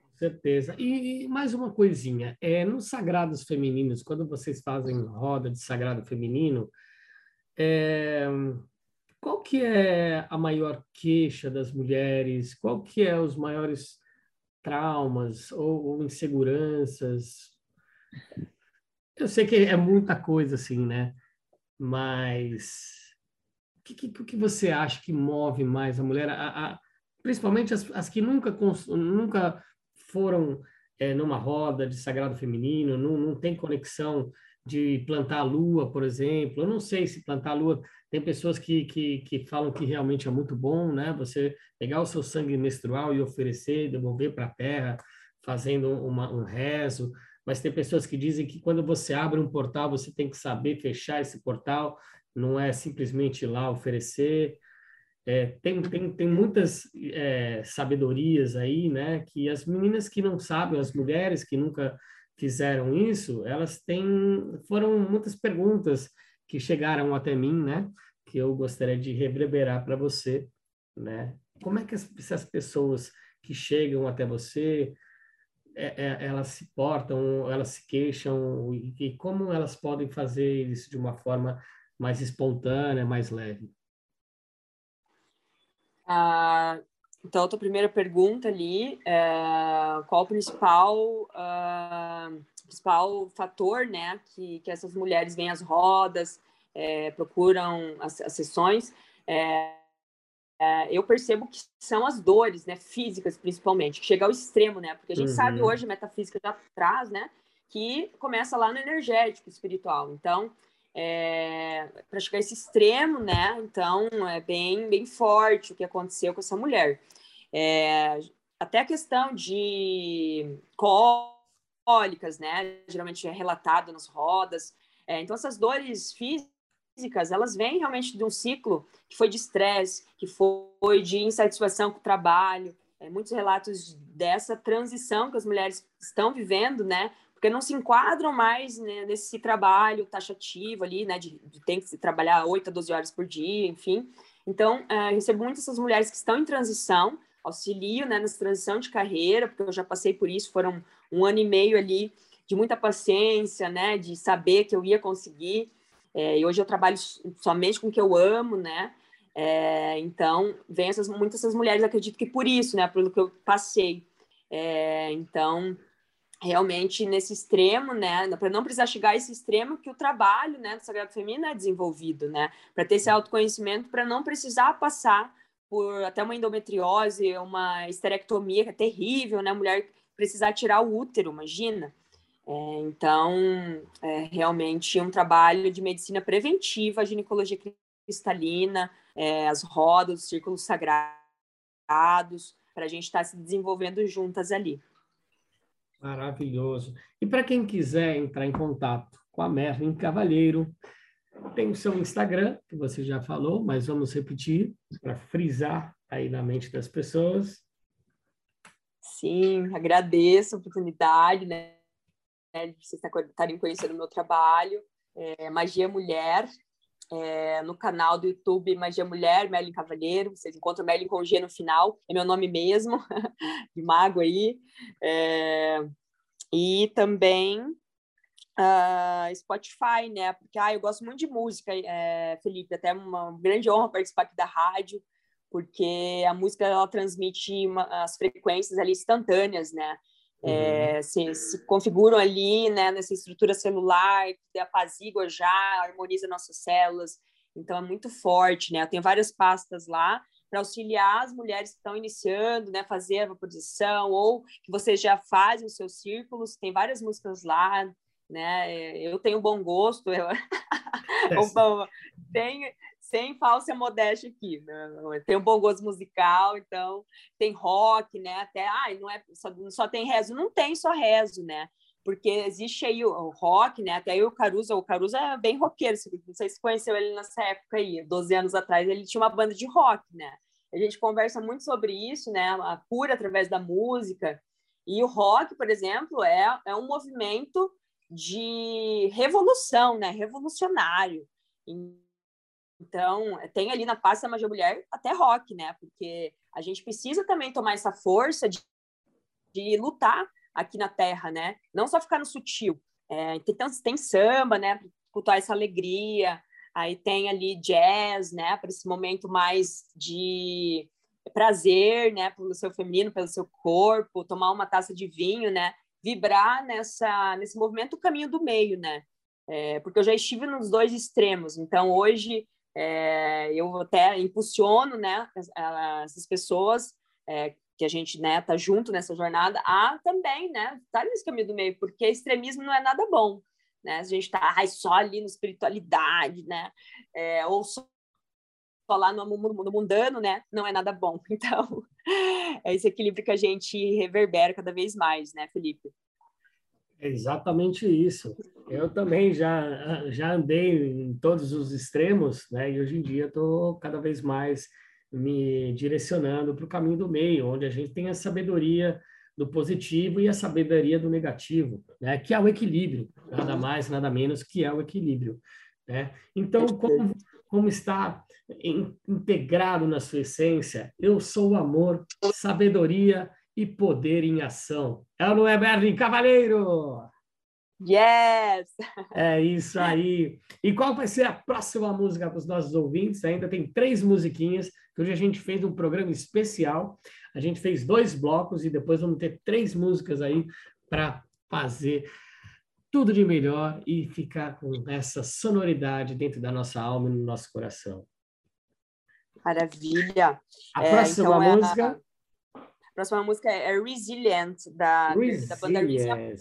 S1: Com certeza. E mais uma coisinha, é nos sagrados femininos, quando vocês fazem roda de sagrado feminino, é, qual que é a maior queixa das mulheres? Qual que é os maiores traumas ou, ou inseguranças? Eu sei que é muita coisa assim, né? Mas o que, que, que, você acha que move mais a mulher? A, a, principalmente as, as, que nunca, nunca foram é, numa roda de sagrado feminino, não, não tem conexão de plantar a lua, por exemplo. Eu não sei se plantar a lua. Tem pessoas que, que, que falam que realmente é muito bom, né? Você pegar o seu sangue menstrual e oferecer, devolver para a terra, fazendo uma, um rezo mas tem pessoas que dizem que quando você abre um portal, você tem que saber fechar esse portal, não é simplesmente ir lá oferecer. É, tem, tem, tem muitas é, sabedorias aí, né, que as meninas que não sabem, as mulheres que nunca fizeram isso, elas têm, foram muitas perguntas que chegaram até mim, né, que eu gostaria de reverberar para você, né, como é que as, essas pessoas que chegam até você, é, é, elas se portam, elas se queixam e, e, como elas podem fazer isso de uma forma mais espontânea, mais leve?
S2: Ah, então, a tua primeira pergunta ali, é, qual o principal, uh, principal fator, né, que, que essas mulheres vêm às rodas, é, procuram as, as sessões? É, eu percebo que são as dores, né, físicas principalmente, que chega ao extremo, né, porque a gente uhum. sabe hoje, a metafísica já traz, né, que começa lá no energético espiritual. Então, é, para chegar a esse extremo, né, então é bem, bem forte o que aconteceu com essa mulher. É, até a questão de cólicas, né, geralmente é relatado nas rodas. É, então, essas dores físicas elas vêm realmente de um ciclo que foi de estresse, que foi de insatisfação com o trabalho. É, muitos relatos dessa transição que as mulheres estão vivendo, né? Porque não se enquadram mais né, nesse trabalho taxativo ali, né? De, de ter que trabalhar 8 a 12 horas por dia, enfim. Então, é, recebo muitas essas mulheres que estão em transição, auxilio né, nessa transição de carreira, porque eu já passei por isso, foram um ano e meio ali de muita paciência, né? De saber que eu ia conseguir. É, e hoje eu trabalho somente com o que eu amo, né? É, então, vem essas, muitas essas mulheres, acredito que por isso, né? Pelo que eu passei. É, então, realmente nesse extremo, né? Para não precisar chegar a esse extremo que o trabalho, né, do Sagrado Feminino é desenvolvido, né? Para ter esse autoconhecimento, para não precisar passar por até uma endometriose, uma esterectomia que é terrível, né? A mulher precisar tirar o útero, imagina. É, então, é realmente um trabalho de medicina preventiva, ginecologia cristalina, é, as rodas, os círculos sagrados, para a gente estar tá se desenvolvendo juntas ali.
S1: Maravilhoso. E para quem quiser entrar em contato com a Merlin Cavalheiro, tem o seu Instagram, que você já falou, mas vamos repetir para frisar aí na mente das pessoas.
S2: Sim, agradeço a oportunidade, né? de vocês estarem conhecendo o meu trabalho, é, Magia Mulher, é, no canal do YouTube Magia Mulher, Merlin Cavalheiro, vocês encontram Merlin com G no final, é meu nome mesmo, [LAUGHS] de mago aí, é, e também uh, Spotify, né, porque ah, eu gosto muito de música, é, Felipe, até uma grande honra participar aqui da rádio, porque a música ela transmite uma, as frequências ali instantâneas, né, é, uhum. se, se, configuram ali né, nessa estrutura celular, que apazigua já, harmoniza nossas células. Então, é muito forte, né? Eu tenho várias pastas lá para auxiliar as mulheres que estão iniciando, né, fazer a vaporização, ou que vocês já fazem os seus círculos, tem várias músicas lá, né? Eu tenho bom gosto, eu... É. [LAUGHS] tem, sem falsa modéstia aqui, né? tem um bom gosto musical, então tem rock, né? Até, ai, não é só, só tem rezo, não tem só rezo, né? Porque existe aí o, o rock, né? Até aí o Caruso, o Caruso é bem roqueiro, não sei se conheceu ele nessa época aí, 12 anos atrás, ele tinha uma banda de rock, né? A gente conversa muito sobre isso, né? A cura através da música. E o rock, por exemplo, é, é um movimento de revolução, né? Revolucionário. Então, tem ali na Paz da Magia Mulher até rock, né? Porque a gente precisa também tomar essa força de, de lutar aqui na Terra, né? Não só ficar no sutil. É, então, tem samba, né? Cultuar essa alegria. Aí tem ali jazz, né? Para esse momento mais de prazer, né? Pelo seu feminino, pelo seu corpo. Tomar uma taça de vinho, né? Vibrar nessa, nesse movimento caminho do meio, né? É, porque eu já estive nos dois extremos. Então, hoje, é, eu até impulsiono né, essas pessoas é, que a gente né, tá junto nessa jornada a também né, estar tá nesse caminho do meio, porque extremismo não é nada bom. Né? A gente está só ali na espiritualidade, né? É, ou só, lá no mundo, no mundano, né? Não é nada bom. [LAUGHS] Então, [LAUGHS] é esse equilíbrio que a gente reverbera cada vez mais, né, Felipe?
S1: É exatamente isso. Eu também já, já andei em todos os extremos, né? E hoje em dia estou cada vez mais me direcionando para o caminho do meio, onde a gente tem a sabedoria do positivo e a sabedoria do negativo, né? Que é o equilíbrio, nada mais, nada menos que é o equilíbrio, né? Então, como, como está integrado na sua essência, eu sou o amor, sabedoria e poder em ação. É ou não é, Berlim Cavaleiro?
S2: Yes! [LAUGHS]
S1: É isso aí. E qual vai ser a próxima música para os nossos ouvintes? Ainda tem três musiquinhas, que hoje a gente fez um programa especial. A gente fez dois blocos e depois vamos ter três músicas aí para fazer tudo de melhor e ficar com essa sonoridade dentro da nossa alma e no nosso coração.
S2: Maravilha!
S1: A é, próxima então é música
S2: próxima música é Resilient, da,
S1: Resilient.
S2: da banda Resilient.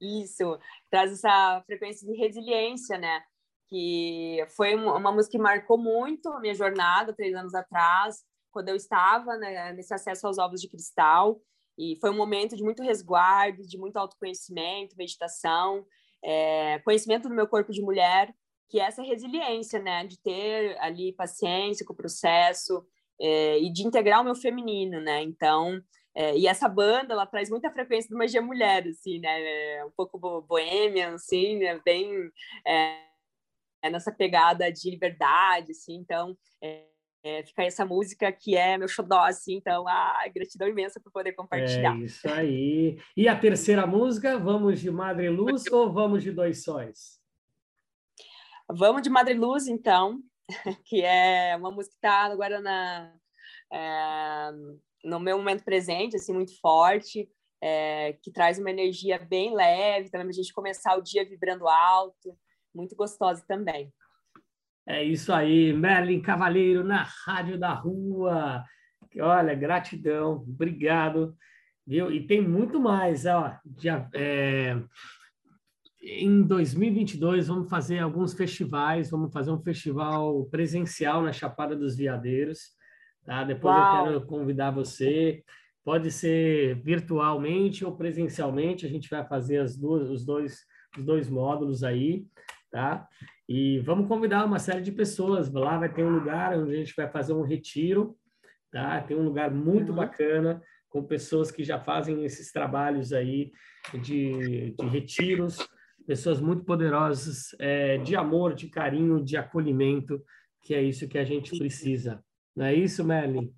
S2: Isso, traz essa frequência de resiliência, né? Que foi uma música que marcou muito a minha jornada, três anos atrás, quando eu estava né, nesse acesso aos ovos de cristal. E foi um momento de muito resguardo, de muito autoconhecimento, meditação, é, conhecimento do meu corpo de mulher, que é essa resiliência, né? De ter ali paciência com o processo, é, e de integrar o meu feminino, né? Então, é, e essa banda, ela traz muita frequência de magia mulher, assim, né? É um pouco boêmia, assim, né? Bem é, é nessa pegada de liberdade, assim. Então, é, é, fica essa música que é meu xodó, assim. Então, a gratidão imensa por poder compartilhar.
S1: É isso aí. E a terceira música, vamos de Madre Luz ou vamos de Dois Sóis?
S2: Vamos de Madre Luz, então. [LAUGHS] que é uma música que está agora na, é, no meu momento presente, assim, muito forte, é, que traz uma energia bem leve, também a gente começar o dia vibrando alto, muito gostosa também.
S1: É isso aí, Merlin Cavaleiro na Rádio da Rua. Olha, gratidão, obrigado. Viu? E tem muito mais, ó. É, em 2022 vamos fazer alguns festivais, vamos fazer um festival presencial na Chapada dos Veadeiros, tá? Depois Uau. eu quero convidar você, pode ser virtualmente ou presencialmente, a gente vai fazer as duas, os dois, os dois módulos aí, tá? E vamos convidar uma série de pessoas, lá vai ter um lugar onde a gente vai fazer um retiro, tá? Tem um lugar muito uhum. bacana, com pessoas que já fazem esses trabalhos aí de, de retiros, pessoas muito poderosas é, de amor, de carinho, de acolhimento, que é isso que a gente precisa. Não é isso, Merlin?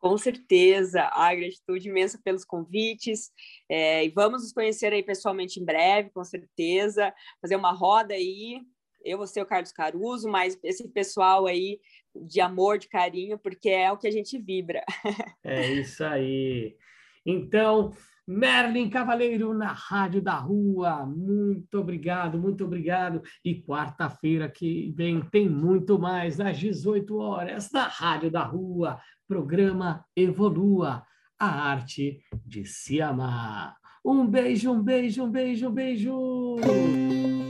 S2: Com certeza, a gratitude imensa pelos convites. É, e vamos nos conhecer aí pessoalmente em breve, com certeza. Fazer uma roda aí. Eu vou ser o Carlos Caruso, mas esse pessoal aí de amor, de carinho, porque é o que a gente vibra.
S1: É isso aí. Então, Merlin Cavaleiro na Rádio da Rua. Muito obrigado, muito obrigado. E quarta-feira que vem tem muito mais, às 18 horas, na Rádio da Rua. Programa Evolua a arte de se amar. Um beijo, um beijo, um beijo, um beijo.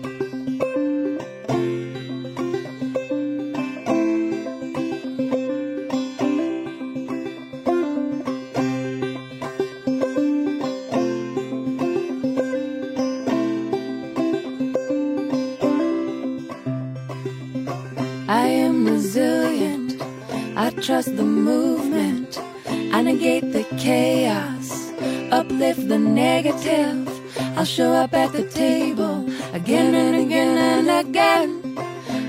S1: the negative.
S3: I'll show up at the table again and again and again.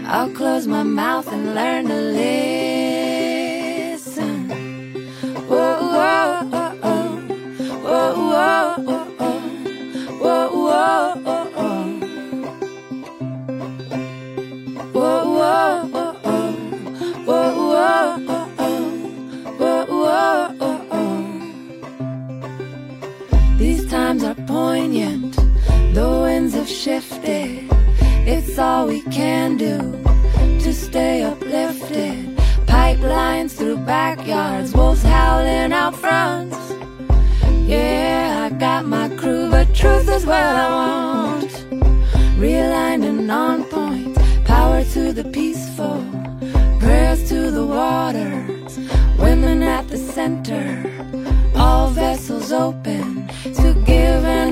S3: I'll close my mouth and learn to live. convenient. The winds have shifted. It's all we can do to stay uplifted. Pipelines through backyards, wolves howling out front. Yeah, I got my crew, but truth is what I want. Realigned and on point, power to the peaceful, prayers to the waters, women at the center, all vessels open to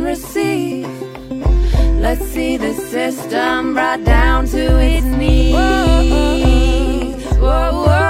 S3: receive. Let's see the system brought down to its knees. Whoa, whoa.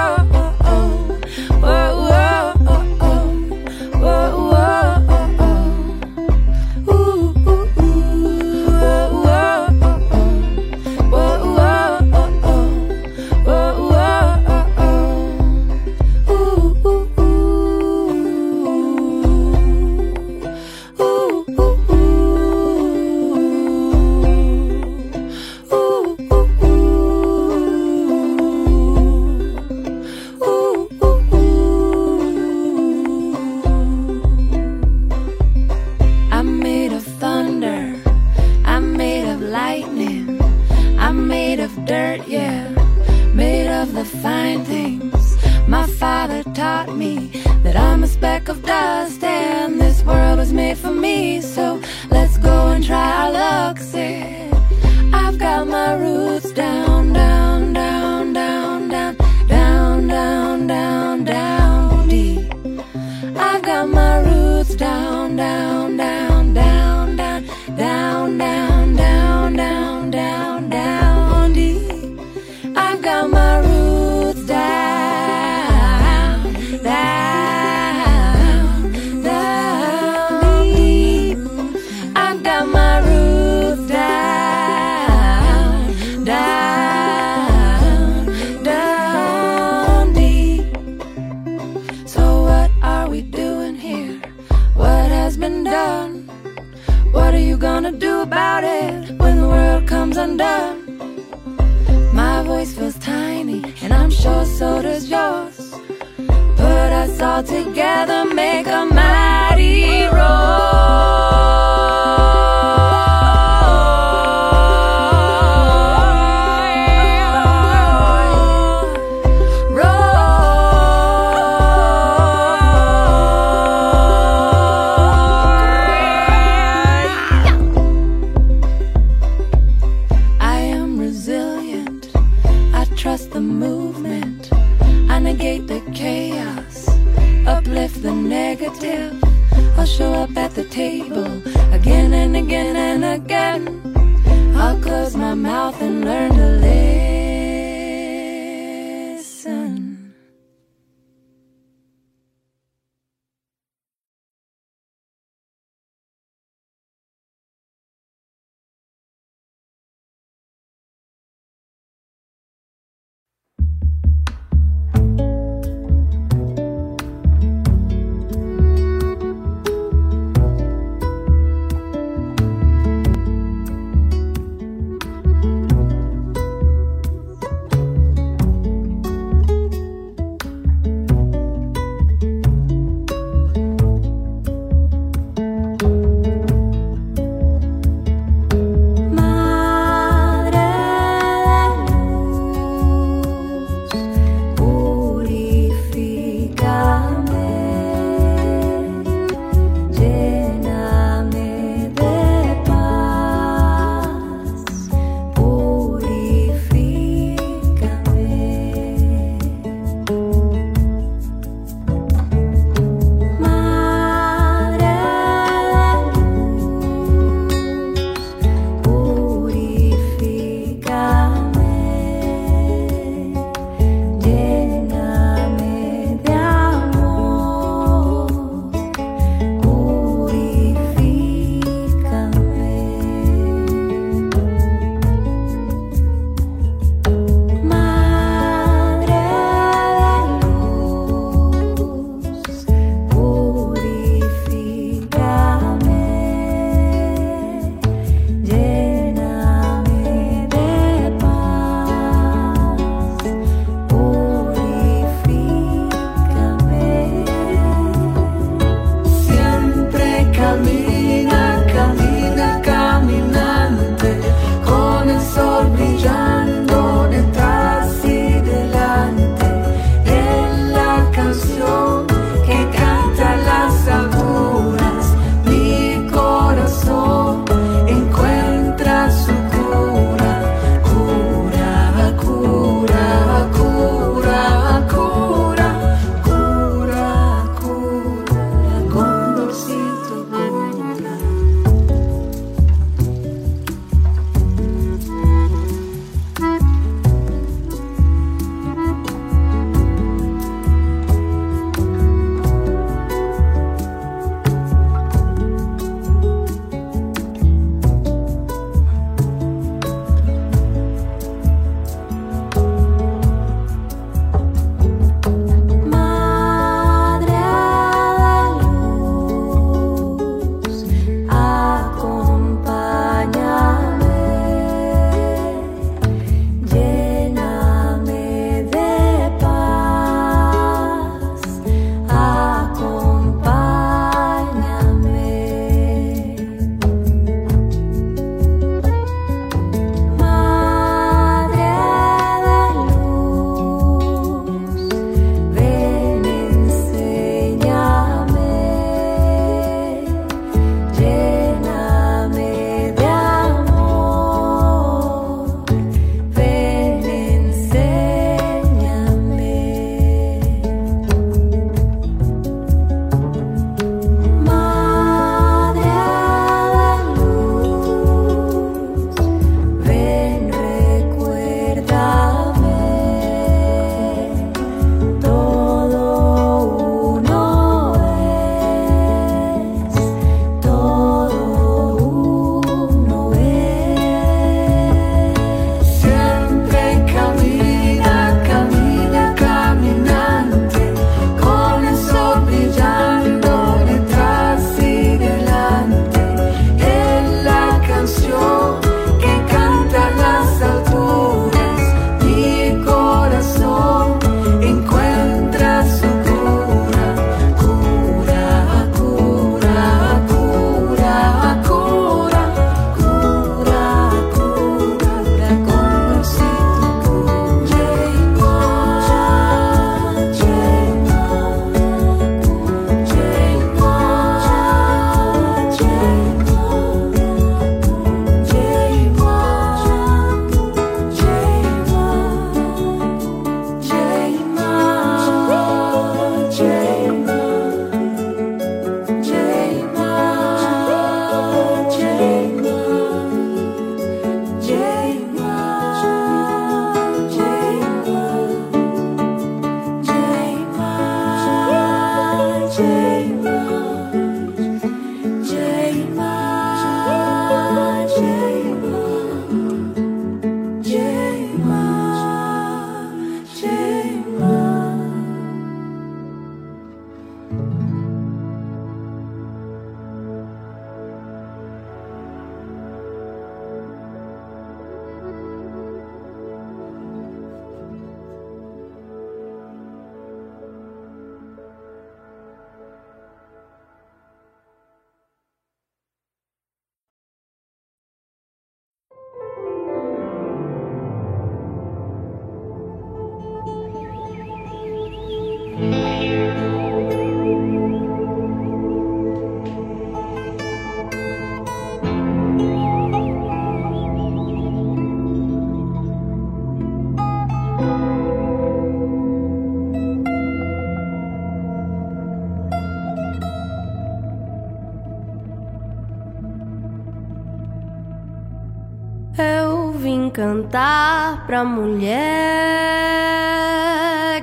S4: Pra mulher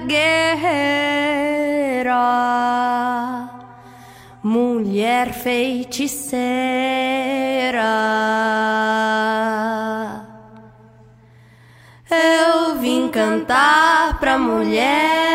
S4: guerreira, mulher feiticeira. Eu vim cantar pra mulher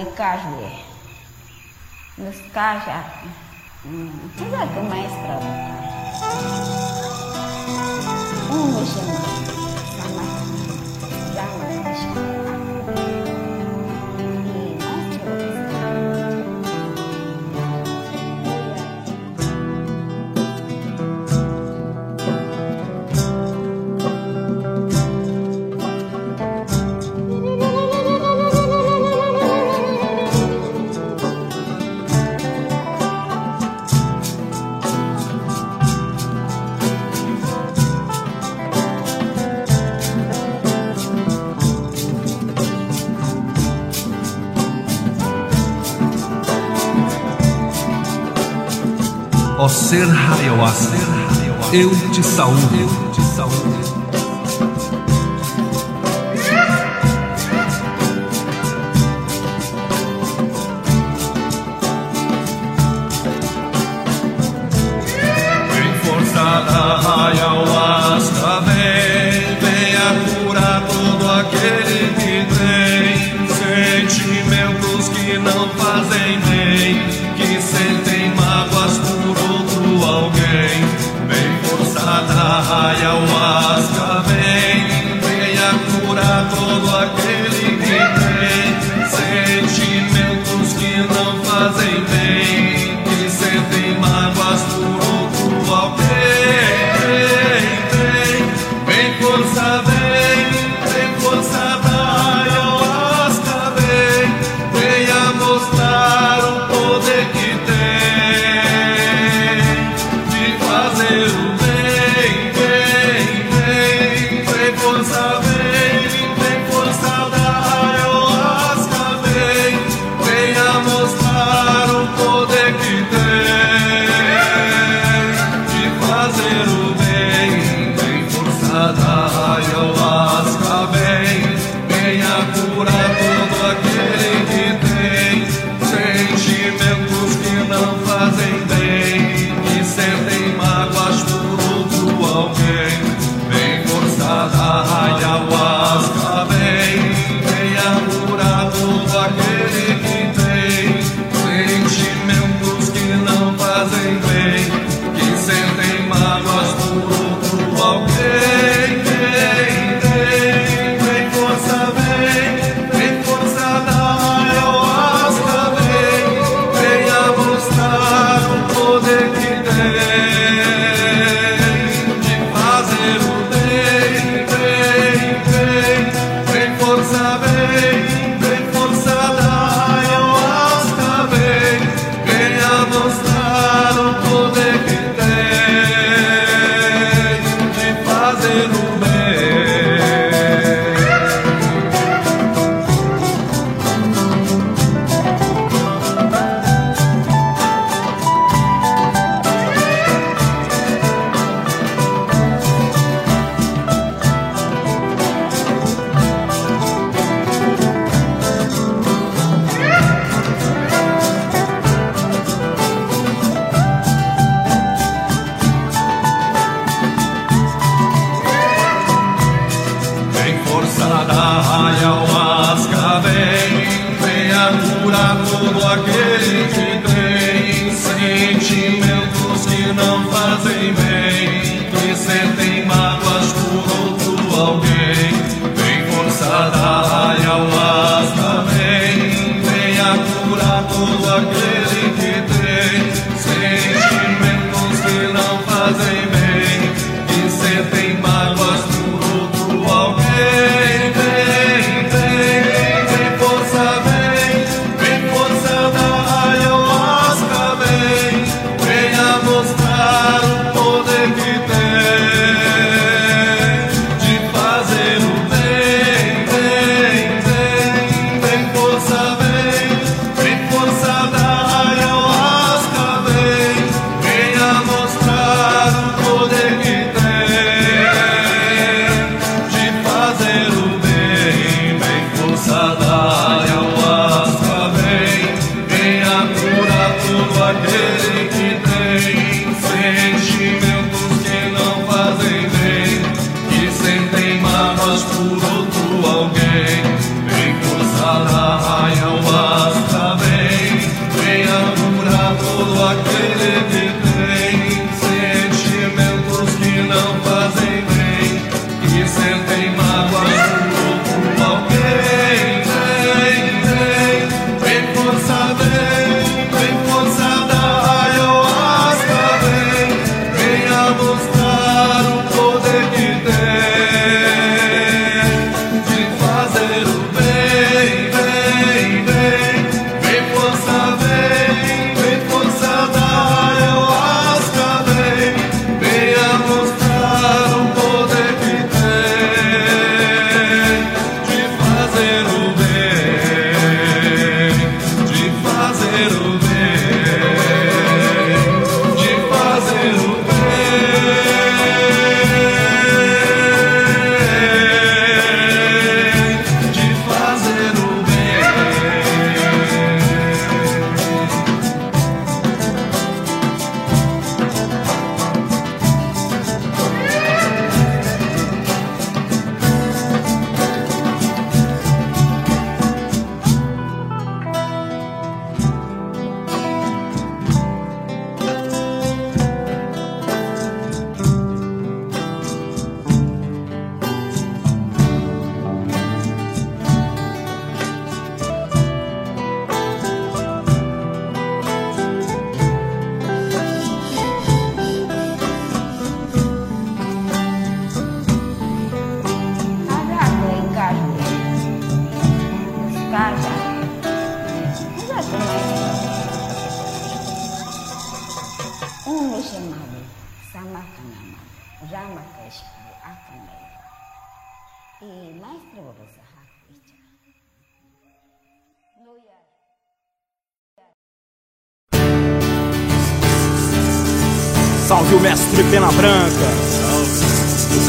S5: e Cajue. Nos Caja, tudo é que mais para Um mexendo.
S6: Ó ser Raioá, eu te saúdo.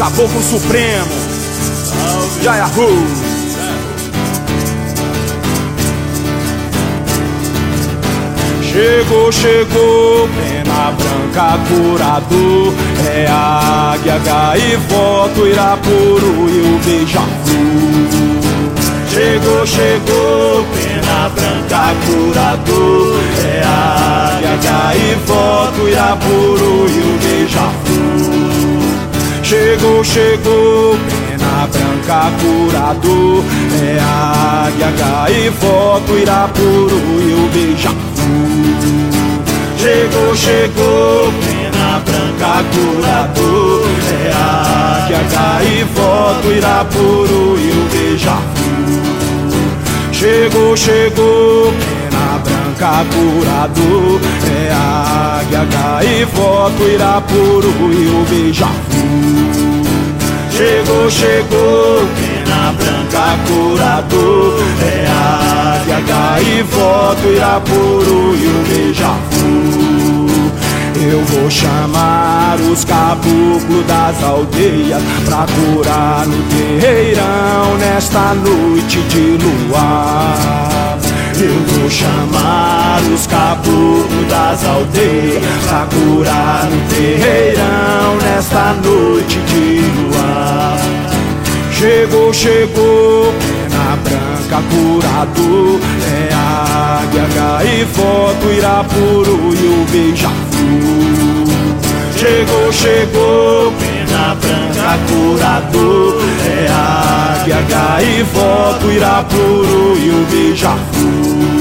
S7: Caboclo Supremo. Jayahu. Chegou, chegou, pena branca, curador É a águia, gaivota, irapuru e o beija-flor Chegou, chegou, pena branca, curador É a águia, gaivota, irapuru e o beija-flor Chegou, chegou, pena branca, curador É a águia, gaivota, irapuru e o beija-flor Chegou, chegou, pena branca, curador É a águia, gaivota, irapuru e o beija-flor Chegou, chegou, curador É águia, gaivota, irapuru e o beija-flor. Chegou, chegou, pena branca, curador É águia, gaivota, irapuru e o beija-flor. Eu vou chamar os caboclos das aldeias Pra curar no terreirão nesta noite de luar eu vou chamar os caboclos das aldeias Pra curar no terreirão nesta noite de luar. Chegou, chegou, pena branca, curador É a águia, gaivota, irapuru e o beija-flor. Chegou, chegou, branca, curador É a águia, gaivota, irapuru e o beija-flor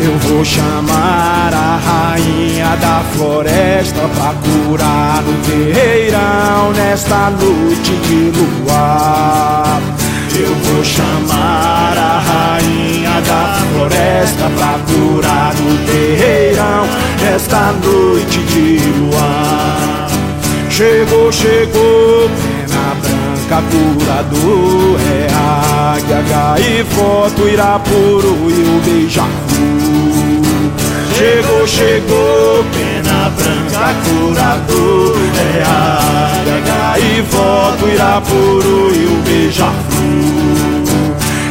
S7: eu vou chamar a rainha da floresta pra curar no terreirão nesta noite de luar. Eu vou chamar a rainha da floresta pra curar no terreirão nesta noite de luar. Chegou, chegou, pena branca, curador É águia, gaivota, o irapuru e o beija-flor. Chegou, chegou, pena branca, curador É águia, gaivota, o irapuru e o beija-flor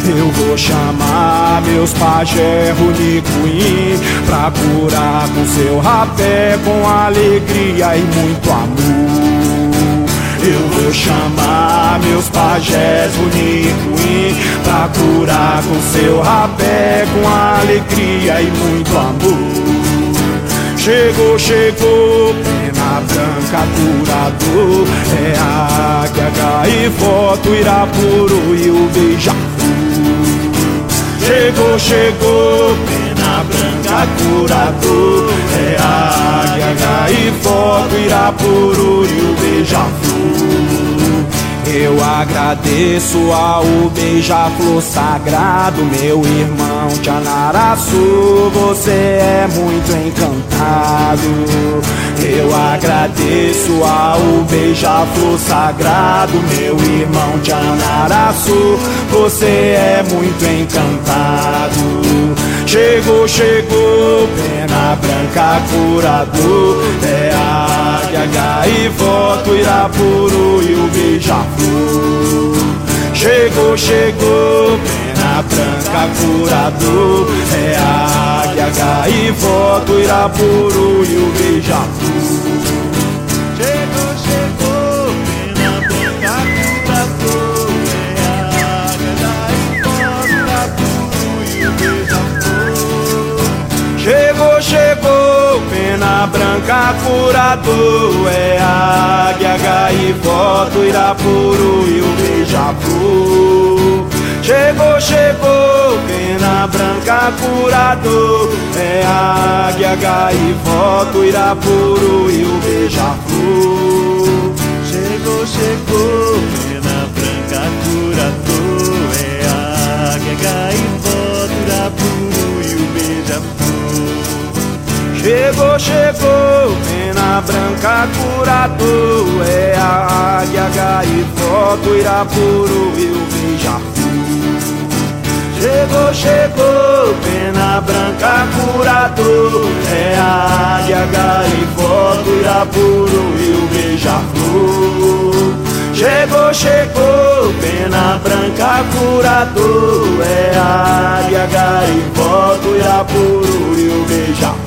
S7: eu vou chamar meus pajé Runicuim Pra curar com seu rapé Com alegria e muito amor. Eu vou chamar meus pajés Runicuim Pra curar com seu rapé Com alegria e muito amor. Chegou, chegou, pena branca, curador É a águia, gaivota, o irapuru e o beija-flor Chegou, chegou, pena branca, curador É águia, gaivota, o irapuru e o beija-flor eu agradeço ao beija-flor sagrado, meu irmão Tianaraçu, você é muito encantado. Eu agradeço ao beija-flor sagrado, meu irmão Tianaraçu, você é muito encantado. Chegou, chegou, pena branca, curador É a águia, gaivota, o irapuru e o beija-flor Chegou, chegou, pena branca, curador É a águia, gaivota, o irapuru e o beija-flor Chegou, pena branca, curador É a águia, gaivota, o irapuru e o beija-flor Chegou, chegou, pena branca, curador É a águia, gaivota, o irapuru e o beija-flor Chegou, chegou, Chegou, chegou, pena branca curador É a águia, gaivota, irapuru e o beija-flor Chegou, chegou, pena branca curador É a águia, gaivota, irapuru e o beija-flor Chegou, chegou, pena branca curador É a águia, gaivota, irapuru e o beija-flor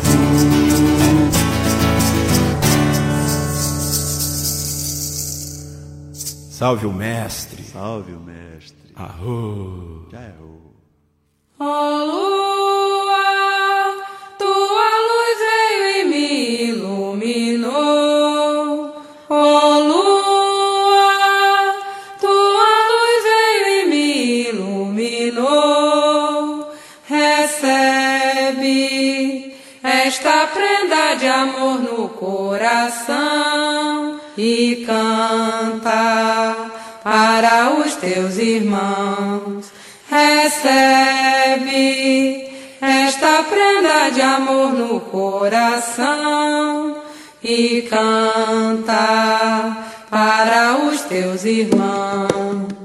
S7: Salve o mestre.
S8: Salve o mestre.
S7: Arro.
S8: Já errou.
S9: Ó de amor no coração e canta para os teus irmãos. Recebe esta prenda de amor no coração e canta para os teus irmãos.